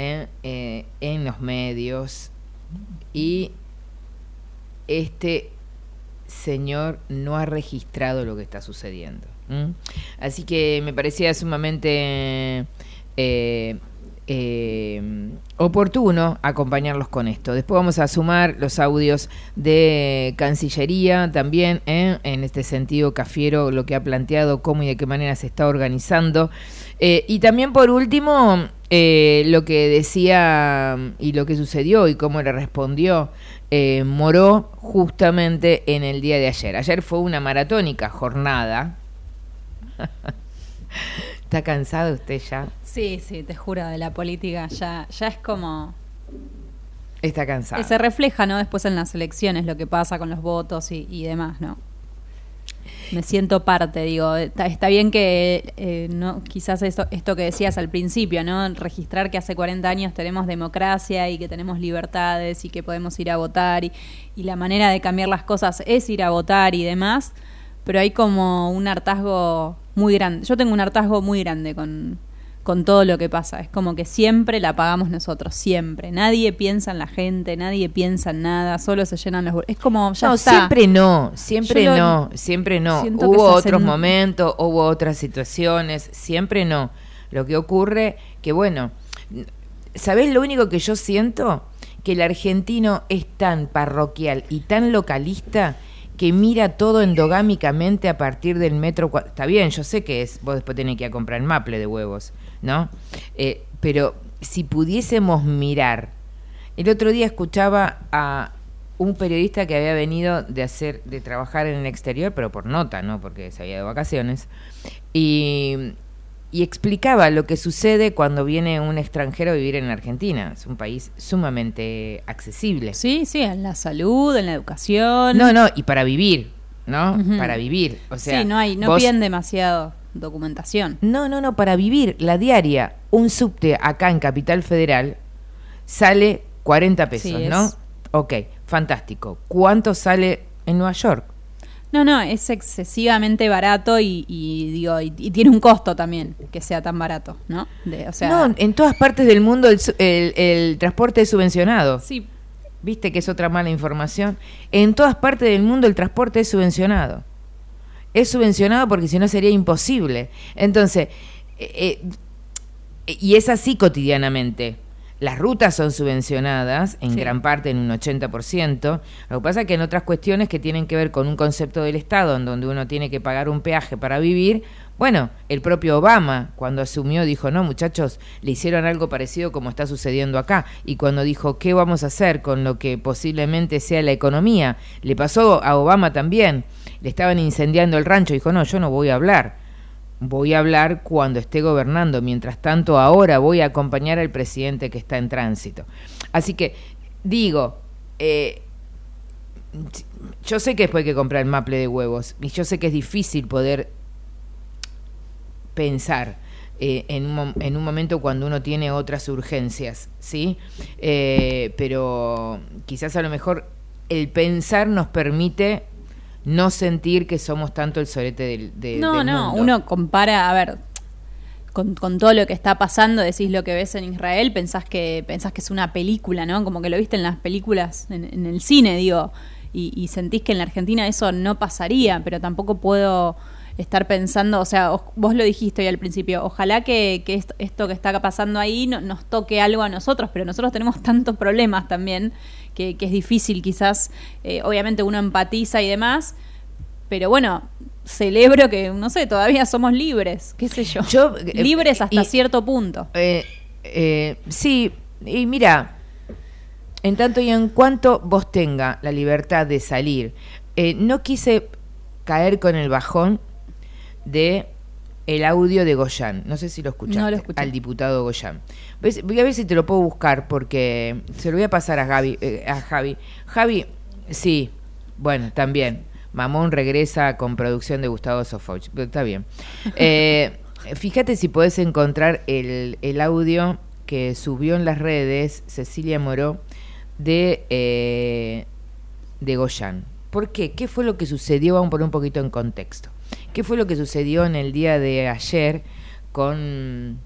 [SPEAKER 3] Eh, en los medios y este señor no ha registrado lo que está sucediendo. Así que me parecía sumamente eh, eh, oportuno acompañarlos con esto. Después vamos a sumar los audios de Cancillería también, ¿eh? en este sentido Cafiero lo que ha planteado, cómo y de qué manera se está organizando. Y también por último, lo que decía y lo que sucedió y cómo le respondió eh, Moró justamente en el día de ayer. Ayer fue una maratónica jornada. ¿Está cansado usted ya?
[SPEAKER 4] Sí, sí, te juro, de la política ya, ya es como...
[SPEAKER 3] Está cansado.
[SPEAKER 4] Se refleja, ¿no? Después en las elecciones lo que pasa con los votos y, y demás, ¿no? Me siento parte, digo, está, bien que eh, no, quizás esto, esto que decías al principio, ¿no? Registrar que hace 40 años tenemos democracia y que tenemos libertades y que podemos ir a votar y, y la manera de cambiar las cosas es ir a votar y demás, pero hay como un hartazgo muy grande. Yo tengo un hartazgo muy grande con, con todo lo que pasa. Es como que siempre la pagamos nosotros, siempre. Nadie piensa en la gente, nadie piensa en nada, solo se llenan los... Es como, ya
[SPEAKER 3] no,
[SPEAKER 4] está.
[SPEAKER 3] siempre no, siempre
[SPEAKER 4] Yo
[SPEAKER 3] no, siempre no. Hubo otros momentos, hubo otras situaciones, siempre no. Lo que ocurre que, bueno, ¿sabés lo único que yo siento? Que el argentino es tan parroquial y tan localista que mira todo endogámicamente a partir del metro. Está bien, yo sé que es, vos después tenés que ir a comprar maple de huevos, ¿no? Eh, pero si pudiésemos mirar, el otro día escuchaba a un periodista que había venido de hacer, de trabajar en el exterior, pero por nota, ¿no? Porque se había de vacaciones. Y, y explicaba lo que sucede cuando viene un extranjero a vivir en Argentina. Es un país sumamente accesible.
[SPEAKER 4] Sí, sí, en la salud, en la educación.
[SPEAKER 3] No, no, y para vivir, ¿no? Para vivir. O sea,
[SPEAKER 4] sí, no hay, no
[SPEAKER 3] vos-
[SPEAKER 4] piden demasiado documentación.
[SPEAKER 3] No, no, no, para vivir la diaria, un subte acá en Capital Federal sale 40 pesos,
[SPEAKER 4] Sí,
[SPEAKER 3] ¿no? Ok, fantástico. ¿Cuánto sale en Nueva York?
[SPEAKER 4] No, no, es excesivamente barato y, y, digo, y, y tiene un costo también que sea tan barato, ¿no? De, o sea,
[SPEAKER 3] no, en todas partes del mundo el- el transporte es subvencionado.
[SPEAKER 4] Sí.
[SPEAKER 3] ¿Viste que es otra mala información? En todas partes del mundo el transporte es subvencionado. Es subvencionado porque si no sería imposible. Entonces, eh, eh, y es así cotidianamente. Las rutas son subvencionadas, en
[SPEAKER 4] Sí.
[SPEAKER 3] gran parte en un 80%. Lo que pasa es que en otras cuestiones que tienen que ver con un concepto del Estado, en donde uno tiene que pagar un peaje para vivir, bueno, el propio Obama, cuando asumió, dijo, no, muchachos, le hicieron algo parecido como está sucediendo acá. Y cuando dijo, ¿qué vamos a hacer con lo que posiblemente sea la economía? Le pasó a Obama también. Le estaban incendiando el rancho. Dijo, no, yo no voy a hablar voy a hablar cuando esté gobernando. Mientras tanto, ahora voy a acompañar al presidente que está en tránsito. Así que, digo, eh, yo sé que después hay que comprar el maple de huevos y yo sé que es difícil poder pensar eh, en, un, en un momento cuando uno tiene otras urgencias, ¿sí? Eh, pero quizás a lo mejor el pensar nos permite no sentir que somos tanto el sorete del, de-
[SPEAKER 4] no,
[SPEAKER 3] del
[SPEAKER 4] no, uno compara, a ver, con, con todo lo que está pasando, decís lo que ves en Israel, pensás que, pensás que es una película, ¿no? Como que lo viste en las películas, en, en el cine, digo, y, y sentís que en la Argentina eso no pasaría, pero tampoco puedo estar pensando, o sea, os- vos lo dijiste hoy al principio, ojalá que, que esto, esto que está pasando ahí no- nos toque algo a nosotros, pero nosotros tenemos tantos problemas también que, que es difícil quizás, eh, obviamente uno empatiza y demás, pero bueno, celebro que, no sé, todavía somos libres, qué sé yo.
[SPEAKER 3] eh,
[SPEAKER 4] libres hasta
[SPEAKER 3] y-
[SPEAKER 4] cierto punto.
[SPEAKER 3] Eh, eh, sí, y mira, en tanto y en cuanto vos tenga la libertad de salir, no quise caer con el bajón de el audio de Goyan. No sé si lo escuchaste.
[SPEAKER 4] No lo escuché.
[SPEAKER 3] Al diputado Goyan. Ves- Voy a ver si te lo puedo buscar porque se lo voy a pasar a Gaby, eh, a Javi. Javi, sí, bueno, también. Mamón regresa con producción de Gustavo. Pero Está bien. Eh, fíjate si podés encontrar el, el audio que subió en las redes Cecilia Moró de, eh, de Goyan. ¿Por qué? ¿Qué fue lo que sucedió? Vamos a poner un poquito en contexto. ¿Qué fue lo que sucedió en el día de ayer con,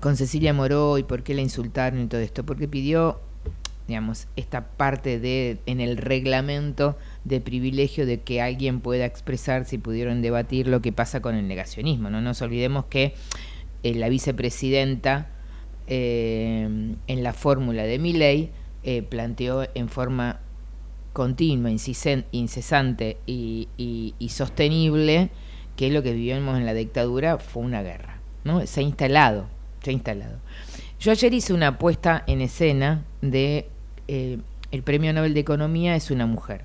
[SPEAKER 3] con Cecilia Moró y por qué la insultaron y todo esto? Porque pidió, digamos, esta parte de en el reglamento de privilegio de que alguien pueda expresar si pudieron debatir lo que pasa con el negacionismo. No nos olvidemos que eh, la vicepresidenta eh, en la fórmula de mi ley planteó en forma continua, incesante y, y- y sostenible que lo que vivimos en la dictadura fue una guerra. ¿no? Se ha instalado, se ha instalado. Yo ayer hice una puesta en escena de eh, el premio Nobel de Economía es una mujer.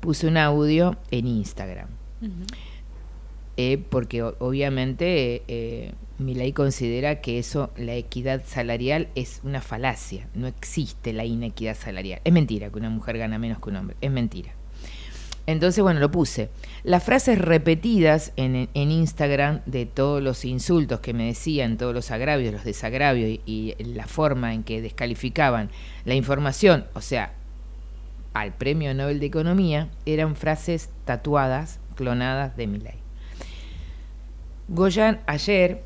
[SPEAKER 3] Puse un audio en Instagram. Eh, porque obviamente eh, Milei considera que eso, la equidad salarial, es una falacia. No existe la inequidad salarial. Es mentira que una mujer gana menos que un hombre. Es mentira. Entonces, bueno, lo puse. Las frases repetidas en, Instagram de todos los insultos que me decían, todos los agravios, los desagravios y, y la forma en que descalificaban la información, o sea, al Premio Nobel de Economía, eran frases tatuadas, clonadas de Milei. Goyan ayer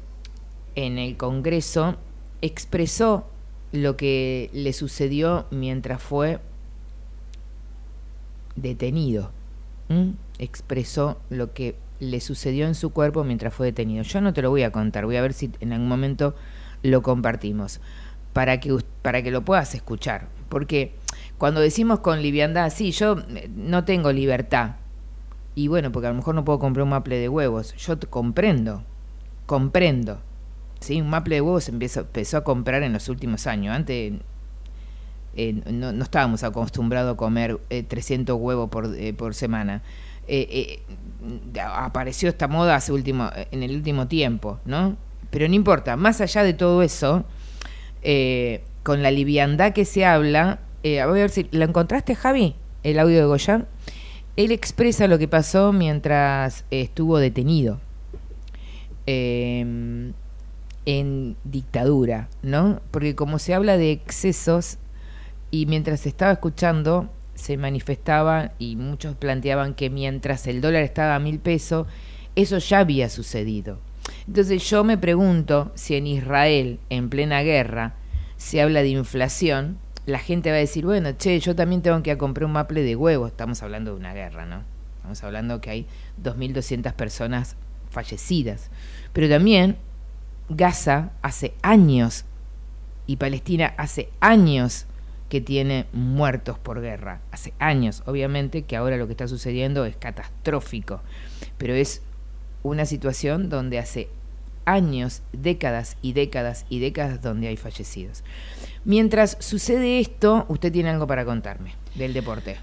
[SPEAKER 3] en el Congreso expresó lo que le sucedió mientras fue detenido. ¿m? Expresó lo que le sucedió en su cuerpo mientras fue detenido. Yo no te lo voy a contar, voy a ver si en algún momento lo compartimos para que, para que lo puedas escuchar. Porque cuando decimos con liviandad, sí, yo eh, no tengo libertad. Y bueno, porque a lo mejor no puedo comprar un maple de huevos. Yo comprendo, comprendo. ¿Sí? Un maple de huevos empezó, empezó a comprar en los últimos años. Antes eh, no, estábamos acostumbrados a comer eh, 300 huevos por, eh, por semana. Eh, apareció esta moda hace último, en el último tiempo, ¿no? Pero no importa, más allá de todo eso, con la liviandad que se habla, eh, a ver si, ¿la encontraste Javi? El audio de Goya. Él expresa lo que pasó mientras estuvo detenido. Eh, en dictadura, ¿no? Porque como se habla de excesos y mientras estaba escuchando se manifestaba y muchos planteaban que mientras el dólar estaba a mil pesos, eso ya había sucedido. Entonces yo me pregunto si en Israel, en plena guerra, se habla de inflación, la gente va a decir, bueno, che, yo también tengo que ir a comprar un maple de huevo. Estamos hablando de una guerra, ¿no? Estamos hablando que hay 2.200 personas fallecidas. Pero también Gaza hace años y Palestina hace años que tiene muertos por guerra. Hace años, obviamente, que ahora lo que está sucediendo es catastrófico. Pero es una situación donde hace años, décadas y décadas y décadas donde hay fallecidos. Mientras sucede esto, usted tiene algo para contarme del deporte.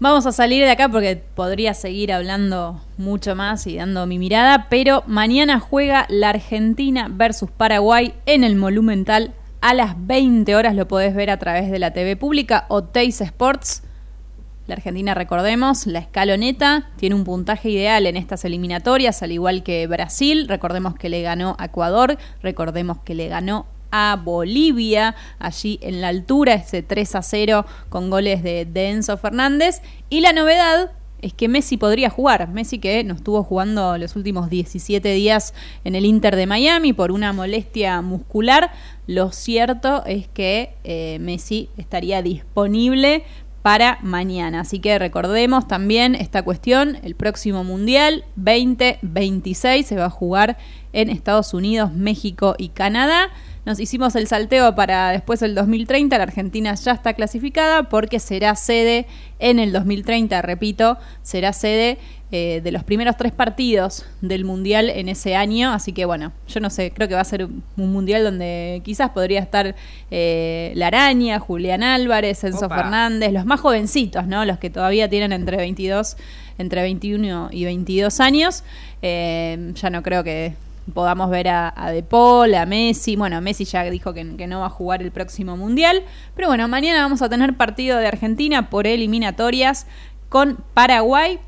[SPEAKER 4] Vamos a salir de acá porque podría seguir hablando mucho más y dando mi mirada, pero mañana juega la Argentina versus Paraguay en el Monumental a las 20 horas. Lo podés ver a través de la TV pública o Teis Sports. La Argentina, recordemos, la escaloneta tiene un puntaje ideal en estas eliminatorias, al igual que Brasil. Recordemos que le ganó a Ecuador, recordemos que le ganó a Bolivia, allí en la altura, ese 3 a 0 con goles de, de Enzo Fernández. Y la novedad es que Messi podría jugar. Messi que no estuvo jugando los últimos 17 días en el Inter de Miami por una molestia muscular. Lo cierto es que eh, Messi estaría disponible para mañana. Así que recordemos también esta cuestión, el próximo Mundial 2026 se va a jugar en Estados Unidos, México y Canadá. Nos hicimos el salteo para después del 2030, la Argentina ya está clasificada porque será sede en el 2030, repito, será sede eh, de los primeros tres partidos del Mundial en ese año, así que bueno, yo no sé, creo que va a ser un Mundial donde quizás podría estar eh, La Araña, Julián Álvarez, Enzo
[SPEAKER 3] Opa.
[SPEAKER 4] Fernández, los más jovencitos, ¿no? Los que todavía tienen entre 22, entre 21 y 22 años. Eh, ya no creo que podamos ver a, a De Paul, a Messi. Bueno, Messi ya dijo que, no va a jugar el próximo Mundial. Pero bueno, mañana vamos a tener partido de Argentina por eliminatorias con Paraguay.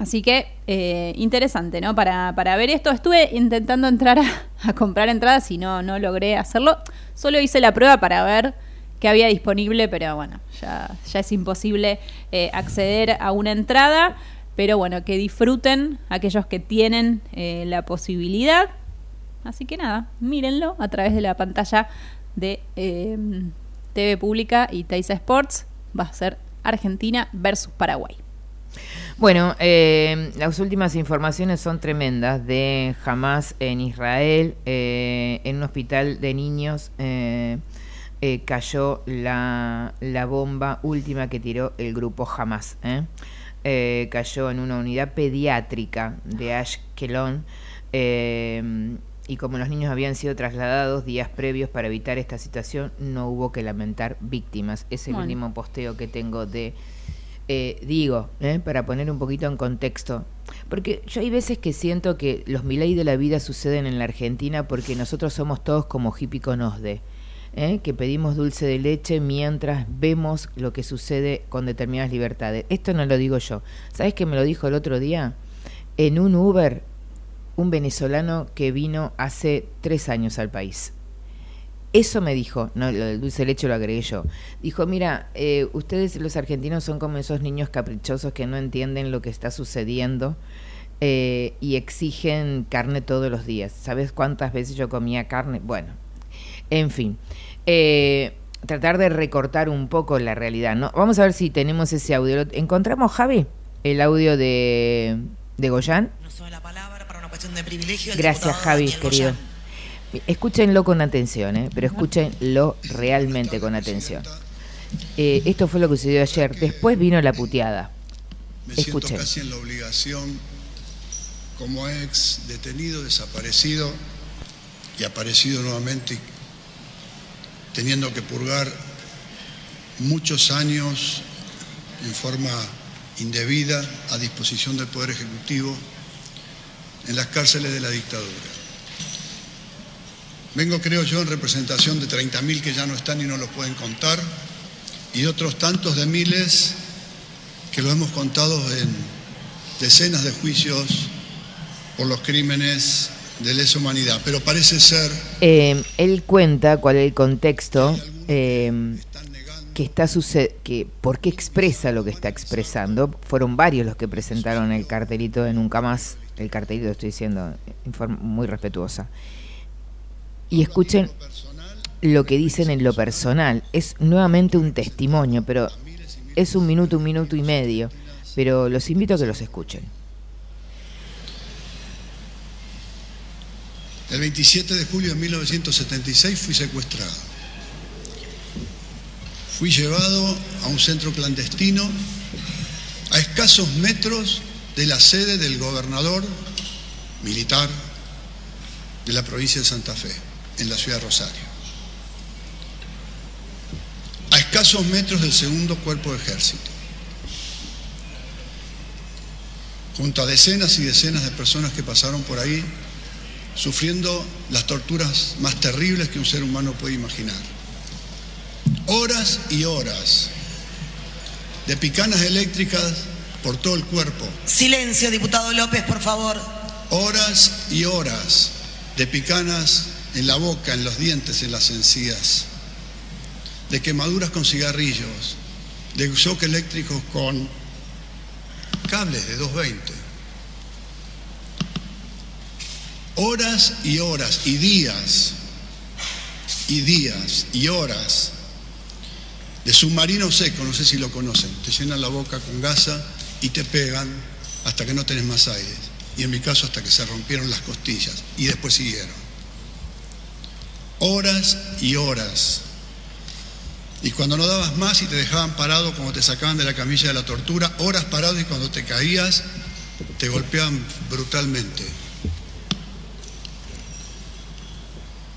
[SPEAKER 4] Así que eh, interesante, ¿no? Para, para ver esto. Estuve intentando entrar a, a comprar entradas y no, no logré hacerlo. Solo hice la prueba para ver qué había disponible, pero bueno, ya, ya es imposible eh, acceder a una entrada. Pero bueno, que disfruten aquellos que tienen eh, la posibilidad. Así que nada, mírenlo a través de la pantalla de eh, TV Pública y Teisa Sports. Va a ser Argentina versus Paraguay.
[SPEAKER 3] Bueno, eh, las últimas informaciones son tremendas de Hamas en Israel, eh, en un hospital de niños. eh, cayó la, la bomba última que tiró el grupo Hamas. ¿Eh? Cayó en una unidad pediátrica de Ashkelon. eh, y como los niños habían sido trasladados días previos para evitar esta situación, no hubo que lamentar víctimas. Es el
[SPEAKER 4] Bueno.
[SPEAKER 3] último posteo que tengo de eh, digo, ¿eh? para poner un poquito en contexto, porque yo hay veces que siento que los milay de la vida suceden en la Argentina porque nosotros somos todos como hippie con OSDE, ¿eh? que pedimos dulce de leche mientras vemos lo que sucede con determinadas libertades. Esto no lo digo yo. ¿Sabes que me lo dijo el otro día? En un Uber, un venezolano que vino hace tres años al país. Eso me dijo, no, lo del dulce de leche lo agregué yo. Dijo, mira, eh, ustedes los argentinos son como esos niños caprichosos que no entienden lo que está sucediendo eh, y exigen carne todos los días. ¿Sabes cuántas veces yo comía carne? Bueno, en fin. Eh, tratar de recortar un poco la realidad, ¿no? Vamos a ver si tenemos ese audio. ¿Encontramos, Javi, el audio de, de Goyán? Gracias, Javi, querido. Escúchenlo con atención, ¿eh? pero escúchenlo realmente con atención. Eh, esto fue lo que sucedió ayer. Después vino la puteada.
[SPEAKER 33] Me siento
[SPEAKER 3] Escuchen.
[SPEAKER 33] casi en la obligación, como ex detenido, desaparecido y aparecido nuevamente, teniendo que purgar muchos años en forma indebida a disposición del Poder Ejecutivo en las cárceles de la dictadura. Vengo, creo yo, en representación de 30.000 que ya no están y no los pueden contar, y otros tantos de miles que lo hemos contado en decenas de juicios por los crímenes de lesa humanidad. Pero parece ser
[SPEAKER 3] Eh, él cuenta cuál es el contexto eh, que está suce que por qué expresa lo que está expresando. Fueron varios los que presentaron el cartelito de Nunca Más. El cartelito estoy diciendo en forma muy respetuosa. Y escuchen lo que dicen en lo personal. Es nuevamente un testimonio, pero es un minuto, un minuto y medio. Pero los invito a que los escuchen.
[SPEAKER 33] El 27 de julio de 1976 fui secuestrado. Fui llevado a un centro clandestino a escasos metros de la sede del gobernador militar de la provincia de Santa Fe, en la ciudad de Rosario. A escasos metros del segundo cuerpo de ejército. Junto a decenas y decenas de personas que pasaron por ahí sufriendo las torturas más terribles que un ser humano puede imaginar. Horas y horas de picanas eléctricas por todo el cuerpo.
[SPEAKER 34] Silencio, diputado López, por favor.
[SPEAKER 33] Horas y horas de picanas en la boca, en los dientes, en las encías. De quemaduras con cigarrillos. De shock eléctricos con cables de 220. Horas y horas y días y días y horas de submarino seco, no sé si lo conocen, te llenan la boca con gasa y te pegan hasta que no tenés más aire. Y en mi caso hasta que se rompieron las costillas y después siguieron. Horas y horas. Y cuando no dabas más y te dejaban parado como te sacaban de la camilla de la tortura, horas parado y cuando te caías te golpeaban brutalmente.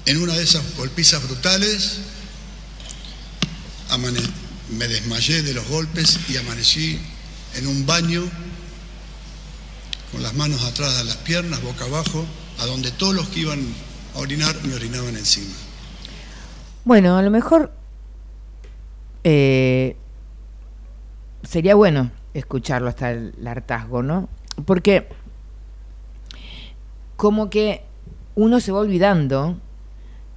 [SPEAKER 33] En una de esas golpizas brutales me desmayé de los golpes y amanecí en un baño con las manos atrás de las piernas, boca abajo, a donde todos los que iban a orinar me orinaban encima.
[SPEAKER 3] Bueno, a lo mejor eh, sería bueno escucharlo hasta el hartazgo, ¿no? Porque como que uno se va olvidando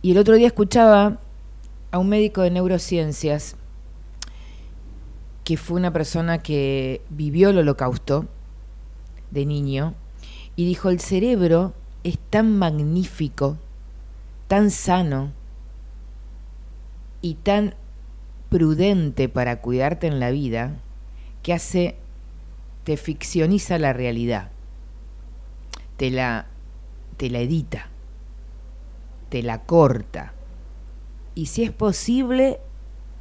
[SPEAKER 3] y el otro día escuchaba a un médico de neurociencias que fue una persona que vivió el holocausto de niño y dijo, el cerebro es tan magnífico, tan sano y tan prudente para cuidarte en la vida que hace, te ficcioniza la realidad, te la, te la edita, te la corta y si es posible,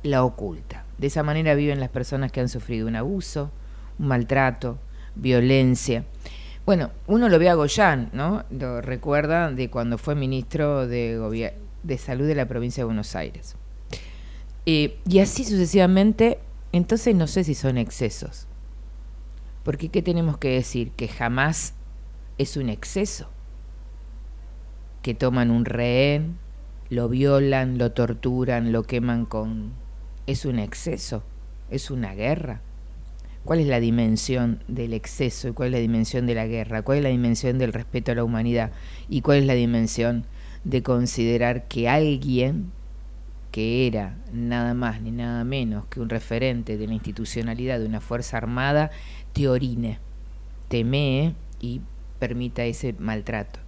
[SPEAKER 3] la oculta. De esa manera viven las personas que han sufrido un abuso, un maltrato, violencia. Bueno, uno lo ve a Goyán, ¿no? Lo recuerda de cuando fue ministro de, Salud de la provincia de Buenos Aires. Eh, y así sucesivamente, entonces no sé si son excesos. Porque ¿qué tenemos que decir? Que jamás es un exceso. Que toman un rehén, lo violan, lo torturan, lo queman con... ¿Es un exceso? ¿Es una guerra? ¿Cuál es la dimensión del exceso y cuál es la dimensión de la guerra? ¿Cuál es la dimensión del respeto a la humanidad? ¿Y cuál es la dimensión de considerar que alguien que era nada más ni nada menos que un referente de la institucionalidad de una fuerza armada te orine, te mee y permita ese maltrato.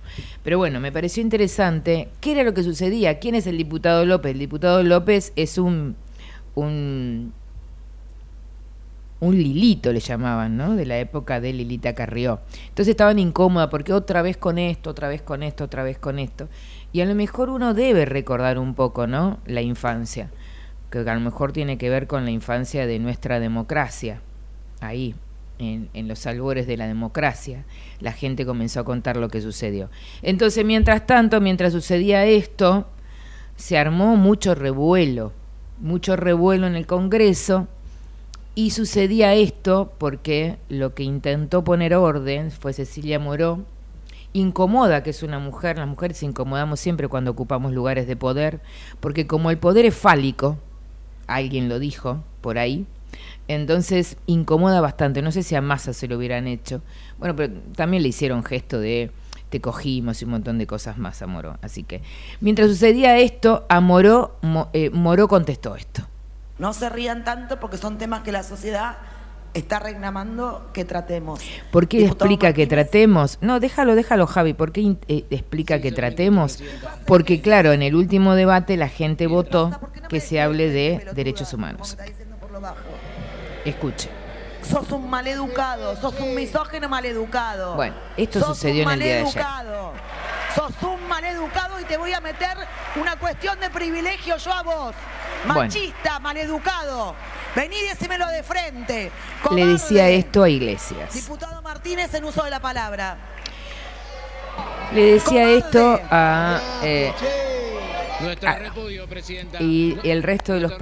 [SPEAKER 3] Pero bueno, me pareció interesante. ¿Qué era lo que sucedía? ¿Quién es el diputado López? El diputado López es un, un, un Lilito, le llamaban, ¿no? De la época de Lilita Carrió. Entonces estaban incómodas porque otra vez con esto, otra vez con esto, otra vez con esto. Y a lo mejor uno debe recordar un poco, ¿no? La infancia. Que a lo mejor tiene que ver con la infancia de nuestra democracia. Ahí, en, los albores de la democracia, la gente comenzó a contar lo que sucedió. Entonces, mientras tanto, mientras sucedía esto, se armó mucho revuelo, mucho revuelo en el Congreso, y sucedía esto porque lo que intentó poner orden fue Cecilia Moró, incomoda que es una mujer, las mujeres incomodamos siempre cuando ocupamos lugares de poder, porque como el poder es fálico, alguien lo dijo por ahí, entonces incomoda bastante. No sé si a Massa se lo hubieran hecho. Bueno, pero también le hicieron gesto de te cogimos y un montón de cosas más a Moró. Así que mientras sucedía esto, a Moró, eh, Moró contestó esto.
[SPEAKER 35] No se rían tanto porque son temas que la sociedad está reclamando que tratemos.
[SPEAKER 3] ¿Por qué explica que tratemos? No, déjalo, déjalo, Javi. ¿Por qué eh, explica que tratemos? Porque, claro, en el último debate la gente votó que se hable de derechos humanos. Escuche.
[SPEAKER 35] Sos un maleducado, sos un misógeno maleducado.
[SPEAKER 3] Bueno, esto sucedió en el día de ayer.
[SPEAKER 35] Sos un maleducado y te voy a meter una cuestión de privilegio yo a vos. Machista, maleducado. Vení y decímelo de frente.
[SPEAKER 3] Le decía esto a Iglesias.
[SPEAKER 35] Diputado Martínez en uso de la palabra.
[SPEAKER 3] Le decía esto a... Eh, y el resto de los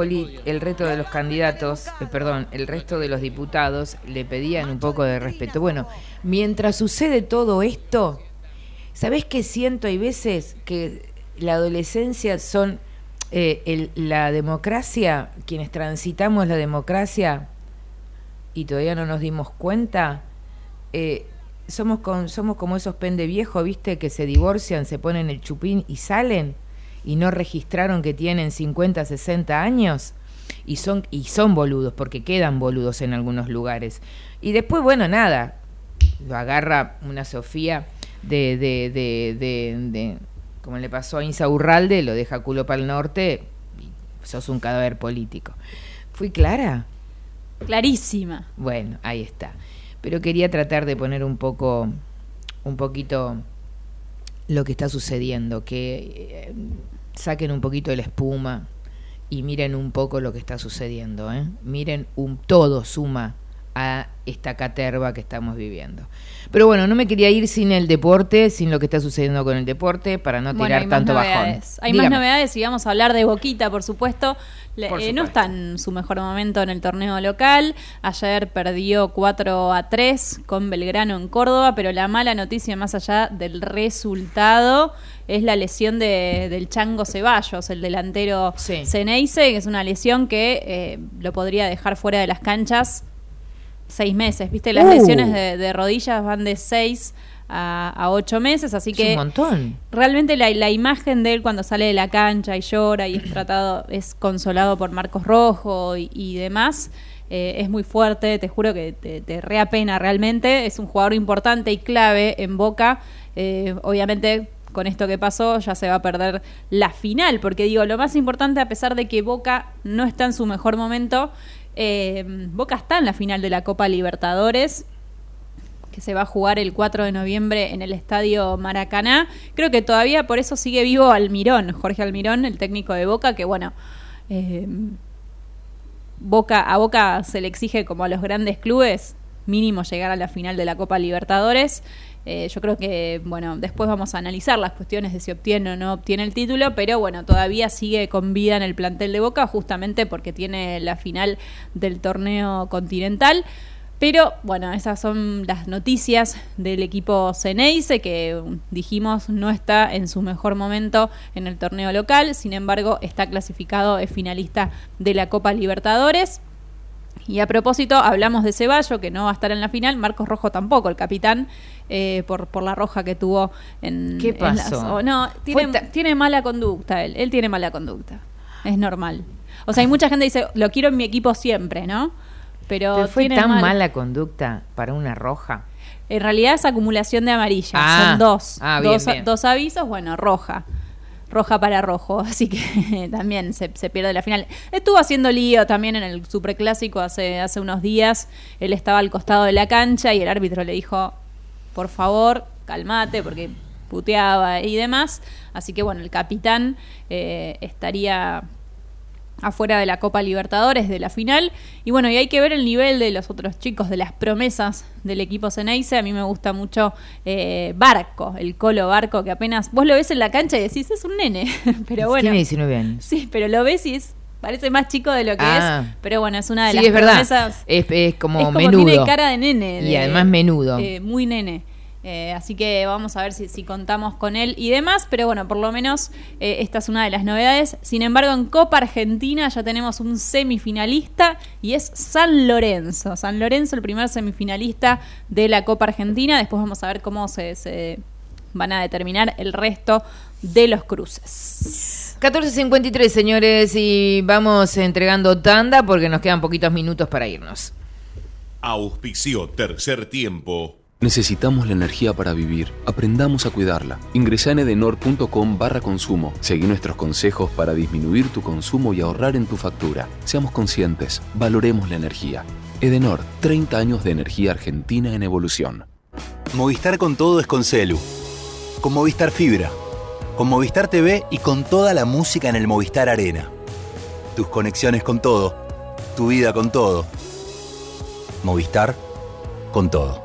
[SPEAKER 3] el resto de los candidatos, eh, perdón, el resto de los diputados le pedían un poco de respeto. Bueno, mientras sucede todo esto, ¿sabés qué siento? Hay veces que la adolescencia son eh, la democracia, quienes transitamos la democracia y todavía no nos dimos cuenta, eh, somos, con, somos como esos pende viejos, ¿viste? Que se divorcian, se ponen el chupín y salen y no registraron que tienen 50, 60 años y son, y son boludos, porque quedan boludos en algunos lugares. Y después, bueno, nada, lo agarra una Sofía de, de, de, de, como le pasó a Insaurralde, lo deja culo para el norte, y sos un cadáver político. ¿Fui clara?
[SPEAKER 4] Clarísima.
[SPEAKER 3] Bueno, ahí está. Pero quería tratar de poner un poco, un poquito lo que está sucediendo, que eh, saquen un poquito de la espuma y miren un poco lo que está sucediendo. ¿eh? Miren, un todo suma a esta caterva que estamos viviendo. Pero bueno, no me quería ir sin el deporte, sin lo que está sucediendo con el deporte, para no tirar tanto bajón.
[SPEAKER 4] Hay más novedades y vamos a hablar de Boquita, por supuesto. Eh, no está en su mejor momento en el torneo local. Ayer perdió 4 a 3 con Belgrano en Córdoba, pero la mala noticia más allá del resultado es la lesión de, del Chango Ceballos, el delantero Ceneice, que es una lesión que eh, lo podría dejar fuera de las canchas seis meses. ¿Viste? Las uh. lesiones de, rodillas van de seis a, ocho meses, así que.
[SPEAKER 3] un montón.
[SPEAKER 4] Realmente la, la, imagen de él cuando sale de la cancha y llora y es tratado, es consolado por Marcos Rojo y, demás. Eh, es muy fuerte, te juro que te, te reapena realmente. Es un jugador importante y clave en Boca. Eh, obviamente con esto que pasó ya se va a perder la final, porque digo, lo más importante a pesar de que Boca no está en su mejor momento, eh, Boca está en la final de la Copa Libertadores que se va a jugar el 4 de noviembre en el Estadio Maracaná. Creo que todavía por eso sigue vivo Almirón, Jorge Almirón, el técnico de Boca, que bueno, eh, Boca, a Boca se le exige como a los grandes clubes mínimo llegar a la final de la Copa Libertadores. Eh, yo creo que, bueno, después vamos a analizar las cuestiones de si obtiene o no obtiene el título, pero bueno, todavía sigue con vida en el plantel de Boca, justamente porque tiene la final del torneo continental. Pero bueno, esas son las noticias del equipo Ceneice, que dijimos no está en su mejor momento en el torneo local, sin embargo está clasificado, es finalista de la Copa Libertadores. Y a propósito, hablamos de Ceballo, que no va a estar en la final, Marcos Rojo tampoco, el capitán, eh, por, por la roja que tuvo en...
[SPEAKER 3] ¿Qué pasó?
[SPEAKER 4] no, tiene, tiene mala conducta él, él tiene mala conducta, es normal. O sea, hay mucha gente que dice, lo quiero en mi equipo siempre, ¿no? Pero,
[SPEAKER 3] fue tan mala conducta para una roja.
[SPEAKER 4] En realidad es acumulación de amarillas.
[SPEAKER 3] Ah.
[SPEAKER 4] Son dos.
[SPEAKER 3] Ah, bien,
[SPEAKER 4] dos,
[SPEAKER 3] bien.
[SPEAKER 4] dos avisos, bueno, roja. Roja para rojo. Así que también se, se pierde la final. Estuvo haciendo lío también en el superclásico hace, hace unos días. Él estaba al costado de la cancha y el árbitro le dijo, por favor, calmate, porque puteaba y demás. Así que bueno, el capitán eh, estaría afuera de la Copa Libertadores de la final. Y bueno, y hay que ver el nivel de los otros chicos, de las promesas del equipo Ceneice. A mí me gusta mucho eh, Barco, el Colo Barco, que apenas vos lo ves en la cancha y decís, es un nene. pero bueno.
[SPEAKER 3] Tiene 19 años.
[SPEAKER 4] Sí, pero lo ves y es, parece más chico de lo que
[SPEAKER 3] Ah.
[SPEAKER 4] es. Pero bueno, es una de
[SPEAKER 3] Sí,
[SPEAKER 4] las
[SPEAKER 3] es verdad.
[SPEAKER 4] promesas.
[SPEAKER 3] Es, es como,
[SPEAKER 4] es como
[SPEAKER 3] menudo.
[SPEAKER 4] tiene cara de nene.
[SPEAKER 3] Y
[SPEAKER 4] de-
[SPEAKER 3] además menudo.
[SPEAKER 4] eh, muy nene. Eh, así que vamos a ver si, si contamos con él y demás, pero bueno, por lo menos eh, esta es una de las novedades. Sin embargo, en Copa Argentina ya tenemos un semifinalista y es San Lorenzo. San Lorenzo, el primer semifinalista de la Copa Argentina. Después vamos a ver cómo se, se van a determinar el resto de los cruces.
[SPEAKER 3] 14.53, señores, y vamos entregando tanda porque nos quedan poquitos minutos para irnos.
[SPEAKER 5] Auspicio tercer tiempo.
[SPEAKER 10] Necesitamos la energía para vivir. Aprendamos a cuidarla. Ingresa en edenor.com barra consumo. Seguí nuestros consejos para disminuir tu consumo y ahorrar en tu factura. Seamos conscientes. Valoremos la energía. Edenor, 30 años de energía argentina en evolución.
[SPEAKER 36] Movistar con todo es con Celu. Con Movistar Fibra. Con Movistar TV y con toda la música en el Movistar Arena. Tus conexiones con todo. Tu vida con todo. Movistar con todo.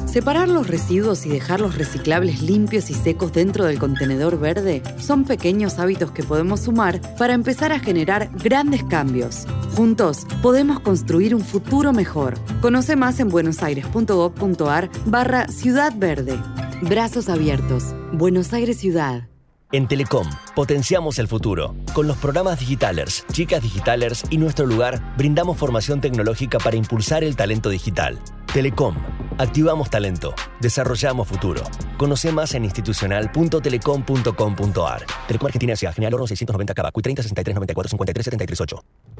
[SPEAKER 7] Separar los residuos y dejar los reciclables limpios y secos dentro del contenedor verde son pequeños hábitos que podemos sumar para empezar a generar grandes cambios. Juntos podemos construir un futuro mejor. Conoce más en buenosaires.gov.ar barra Ciudad Verde. Brazos abiertos. Buenos Aires Ciudad.
[SPEAKER 8] En Telecom, potenciamos el futuro. Con los programas Digitalers, Chicas Digitalers y Nuestro Lugar, brindamos formación tecnológica para impulsar el talento digital. Telecom, activamos talento, desarrollamos futuro. Conoce más en institucional.telecom.com.ar. Telecom Argentina S.A. General Oro 690 Cabacuy 30 63 94 53 73 8.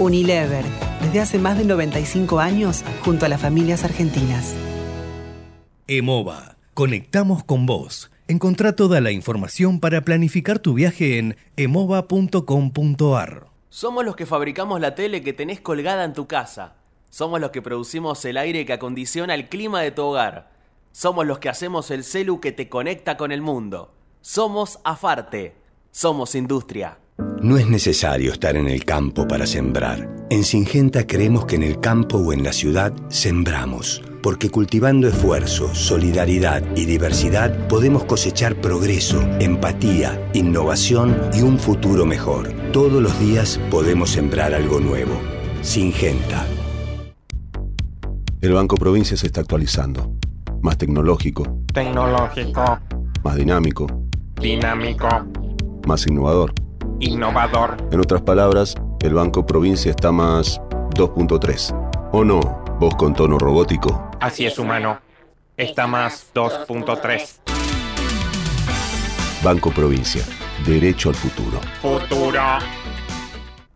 [SPEAKER 9] Unilever, desde hace más de 95 años, junto a las familias argentinas.
[SPEAKER 37] EMOVA. Conectamos con vos. Encontrá toda la información para planificar tu viaje en emova.com.ar.
[SPEAKER 11] Somos los que fabricamos la tele que tenés colgada en tu casa. Somos los que producimos el aire que acondiciona el clima de tu hogar. Somos los que hacemos el celu que te conecta con el mundo. Somos Afarte. Somos industria.
[SPEAKER 12] No es necesario estar en el campo para sembrar. En Singenta creemos que en el campo o en la ciudad sembramos, porque cultivando esfuerzo, solidaridad y diversidad podemos cosechar progreso, empatía, innovación y un futuro mejor. Todos los días podemos sembrar algo nuevo. Singenta.
[SPEAKER 13] El Banco Provincia se está actualizando. Más tecnológico,
[SPEAKER 14] Tecnológico,
[SPEAKER 13] más dinámico,
[SPEAKER 14] dinámico,
[SPEAKER 13] más innovador.
[SPEAKER 14] Innovador.
[SPEAKER 13] En otras palabras, el Banco Provincia está más 2.3. ¿O no? Vos con tono robótico.
[SPEAKER 14] Así es, humano. Está más 2.3.
[SPEAKER 13] Banco Provincia. Derecho al futuro.
[SPEAKER 14] Futuro.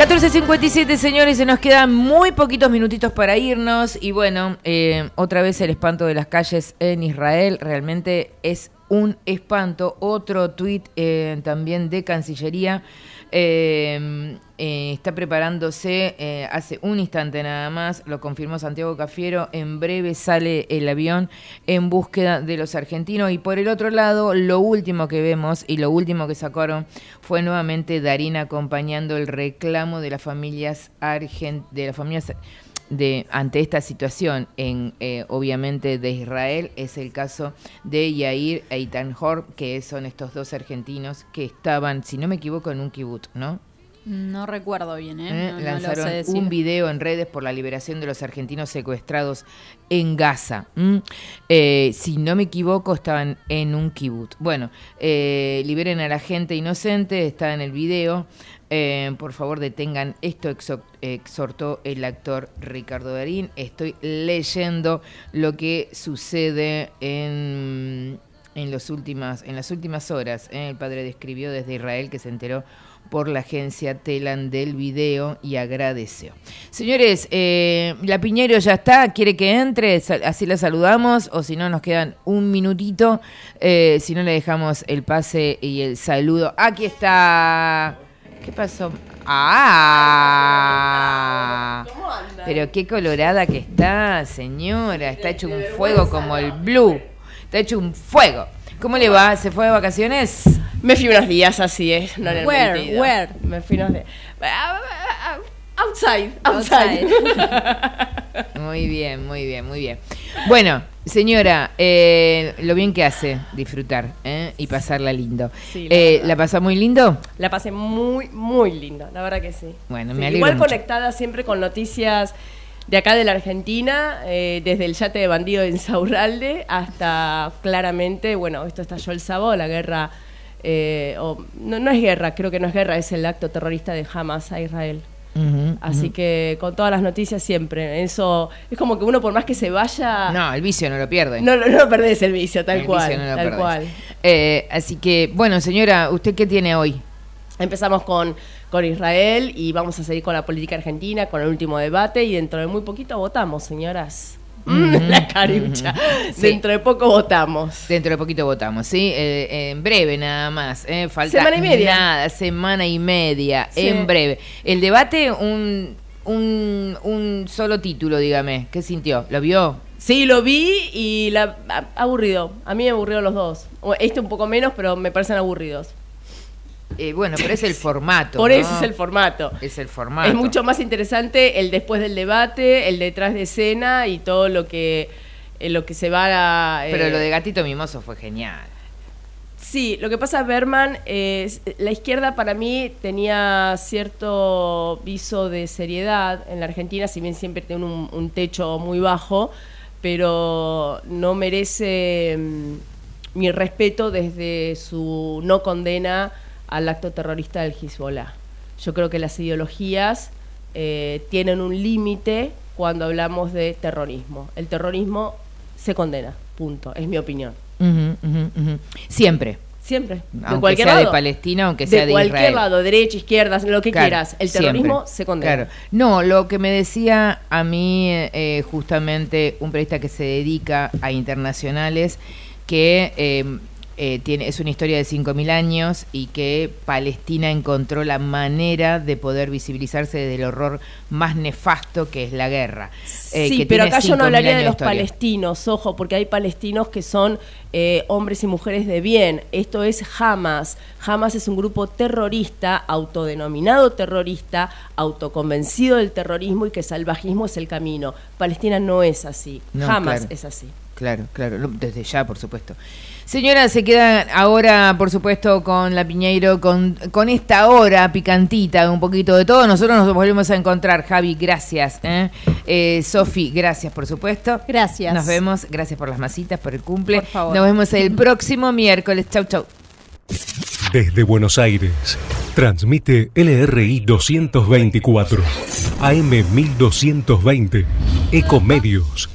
[SPEAKER 3] 14.57 señores, se nos quedan muy poquitos minutitos para irnos y bueno, eh, otra vez el espanto de las calles en Israel, realmente es un espanto. Otro tuit eh, también de Cancillería eh, eh, está preparándose eh, hace un instante nada más, lo confirmó Santiago Cafiero, en breve sale el avión en búsqueda de los argentinos. Y por el otro lado lo último que vemos y lo último que sacaron fue nuevamente Darín acompañando el reclamo de las familias de las familias de ante esta situación en eh, obviamente de Israel es el caso de Yair e Hor, que son estos dos argentinos que estaban, si no me equivoco, en un kibut, ¿no?
[SPEAKER 4] No recuerdo bien, ¿eh?
[SPEAKER 3] ¿Eh? lanzaron un video en redes por la liberación de los argentinos secuestrados en Gaza. Eh, si no me equivoco, estaban en un kibut. Bueno, eh, liberen a la gente inocente, está en el video. Eh, por favor, detengan esto, exhortó el actor Ricardo Darín. Estoy leyendo lo que sucede en, en, los últimas, en las últimas horas. ¿eh? El padre describió desde Israel que se enteró por la agencia Telan del video y agradeció. Señores, eh, la Piñero ya está, quiere que entre, así la saludamos, o si no nos quedan un minutito, si no le dejamos el pase y el saludo. Aquí está. ¿Qué pasó? ¡Ah! Pero qué colorada que está, señora. Está hecho un fuego como el blue. Está hecho un fuego. ¿Cómo le va? ¿Se fue de vacaciones?
[SPEAKER 38] Me fui unos días, así es. No le
[SPEAKER 4] where, where?
[SPEAKER 38] Me fui unos días. Outside, outside.
[SPEAKER 3] muy bien, muy bien, muy bien. Bueno, señora, eh, lo bien que hace disfrutar ¿eh? y pasarla lindo. Sí, la, eh, ¿La pasó muy lindo?
[SPEAKER 38] La pasé muy, muy lindo, la verdad que sí.
[SPEAKER 3] Bueno,
[SPEAKER 38] me
[SPEAKER 3] alegro
[SPEAKER 38] Igual
[SPEAKER 3] mucho.
[SPEAKER 38] conectada siempre con noticias de acá de la Argentina, eh, desde el yate de bandido en Saurralde hasta claramente, bueno, esto estalló el sábado, la guerra, eh, o, no, no es guerra, creo que no es guerra, es el acto terrorista de Hamas a Israel. Así que con todas las noticias siempre. Eso es como que uno por más que se vaya.
[SPEAKER 3] No, el vicio no lo pierde.
[SPEAKER 38] No, no, no perdés el vicio, tal
[SPEAKER 3] El
[SPEAKER 38] cual.
[SPEAKER 3] vicio no lo
[SPEAKER 38] tal cual.
[SPEAKER 3] Eh, así que, bueno, señora, ¿usted qué tiene hoy?
[SPEAKER 38] Empezamos con, con Israel y vamos a seguir con la política argentina, con el último debate y dentro de muy poquito votamos, señoras. Mm, la carucha.
[SPEAKER 3] Sí.
[SPEAKER 38] Dentro de poco votamos.
[SPEAKER 3] Dentro de poquito votamos, ¿sí? Eh, en breve nada más. ¿eh? Falta
[SPEAKER 38] Semana y media.
[SPEAKER 3] Nada, semana y media,
[SPEAKER 38] Sí.
[SPEAKER 3] en breve. El debate, un, un, un solo título, dígame. ¿Qué sintió? ¿Lo vio?
[SPEAKER 38] Sí, lo vi y la, aburrido. A mí me aburrieron los dos. Este un poco menos, pero me parecen aburridos.
[SPEAKER 3] Eh, bueno, pero es el formato.
[SPEAKER 38] Por
[SPEAKER 3] ¿no?
[SPEAKER 38] eso es el formato.
[SPEAKER 3] Es el formato.
[SPEAKER 38] Es mucho más interesante el después del debate, el detrás de escena y todo lo que, eh, lo que se va a... eh,
[SPEAKER 3] Pero lo de Gatito Mimoso fue genial.
[SPEAKER 38] Sí, lo que pasa, Berman, es la izquierda para mí tenía cierto viso de seriedad en la Argentina, si bien siempre tiene un, un techo muy bajo, pero no merece mm, mi respeto desde su no condena al acto terrorista del Hezbollah. Yo creo que las ideologías eh, tienen un límite cuando hablamos de terrorismo. El terrorismo se condena, punto, es mi opinión.
[SPEAKER 3] Siempre.
[SPEAKER 38] Siempre.
[SPEAKER 3] Aunque
[SPEAKER 38] de cualquier
[SPEAKER 3] sea de
[SPEAKER 38] lado.
[SPEAKER 3] Palestina, aunque sea de
[SPEAKER 38] cualquier
[SPEAKER 3] Israel.
[SPEAKER 38] lado, derecha, izquierda, lo que
[SPEAKER 3] Claro,
[SPEAKER 38] quieras. El terrorismo
[SPEAKER 3] siempre.
[SPEAKER 38] se condena.
[SPEAKER 3] Claro. No, lo que me decía a mí eh, justamente un periodista que se dedica a internacionales, que eh, eh, tiene, es una historia de 5.000 años y que Palestina encontró la manera de poder visibilizarse del horror más nefasto que es la guerra. eh,
[SPEAKER 38] sí,
[SPEAKER 3] que
[SPEAKER 38] pero acá yo no
[SPEAKER 3] 5.000
[SPEAKER 38] hablaría de los
[SPEAKER 3] historia.
[SPEAKER 38] palestinos, ojo, porque hay palestinos que son eh, hombres y mujeres de bien. Esto es Hamas. Hamas es un grupo terrorista, autodenominado terrorista, autoconvencido del terrorismo y que salvajismo es el camino. Palestina no es así.
[SPEAKER 3] No,
[SPEAKER 38] Jamás
[SPEAKER 3] claro.
[SPEAKER 38] es así.
[SPEAKER 3] claro, claro, desde ya, por supuesto. Señora, se queda ahora, por supuesto, con la Piñeiro, con, con esta hora picantita, un poquito de todo. Nosotros nos volvemos a encontrar, Javi, gracias. ¿eh? eh Sofi, gracias, por supuesto.
[SPEAKER 4] Gracias.
[SPEAKER 3] Nos vemos, gracias por las masitas, por el cumple. Nos vemos el próximo miércoles. Chau, chau.
[SPEAKER 39] Desde Buenos Aires, transmite LRI 224, AM 1220, Ecomedios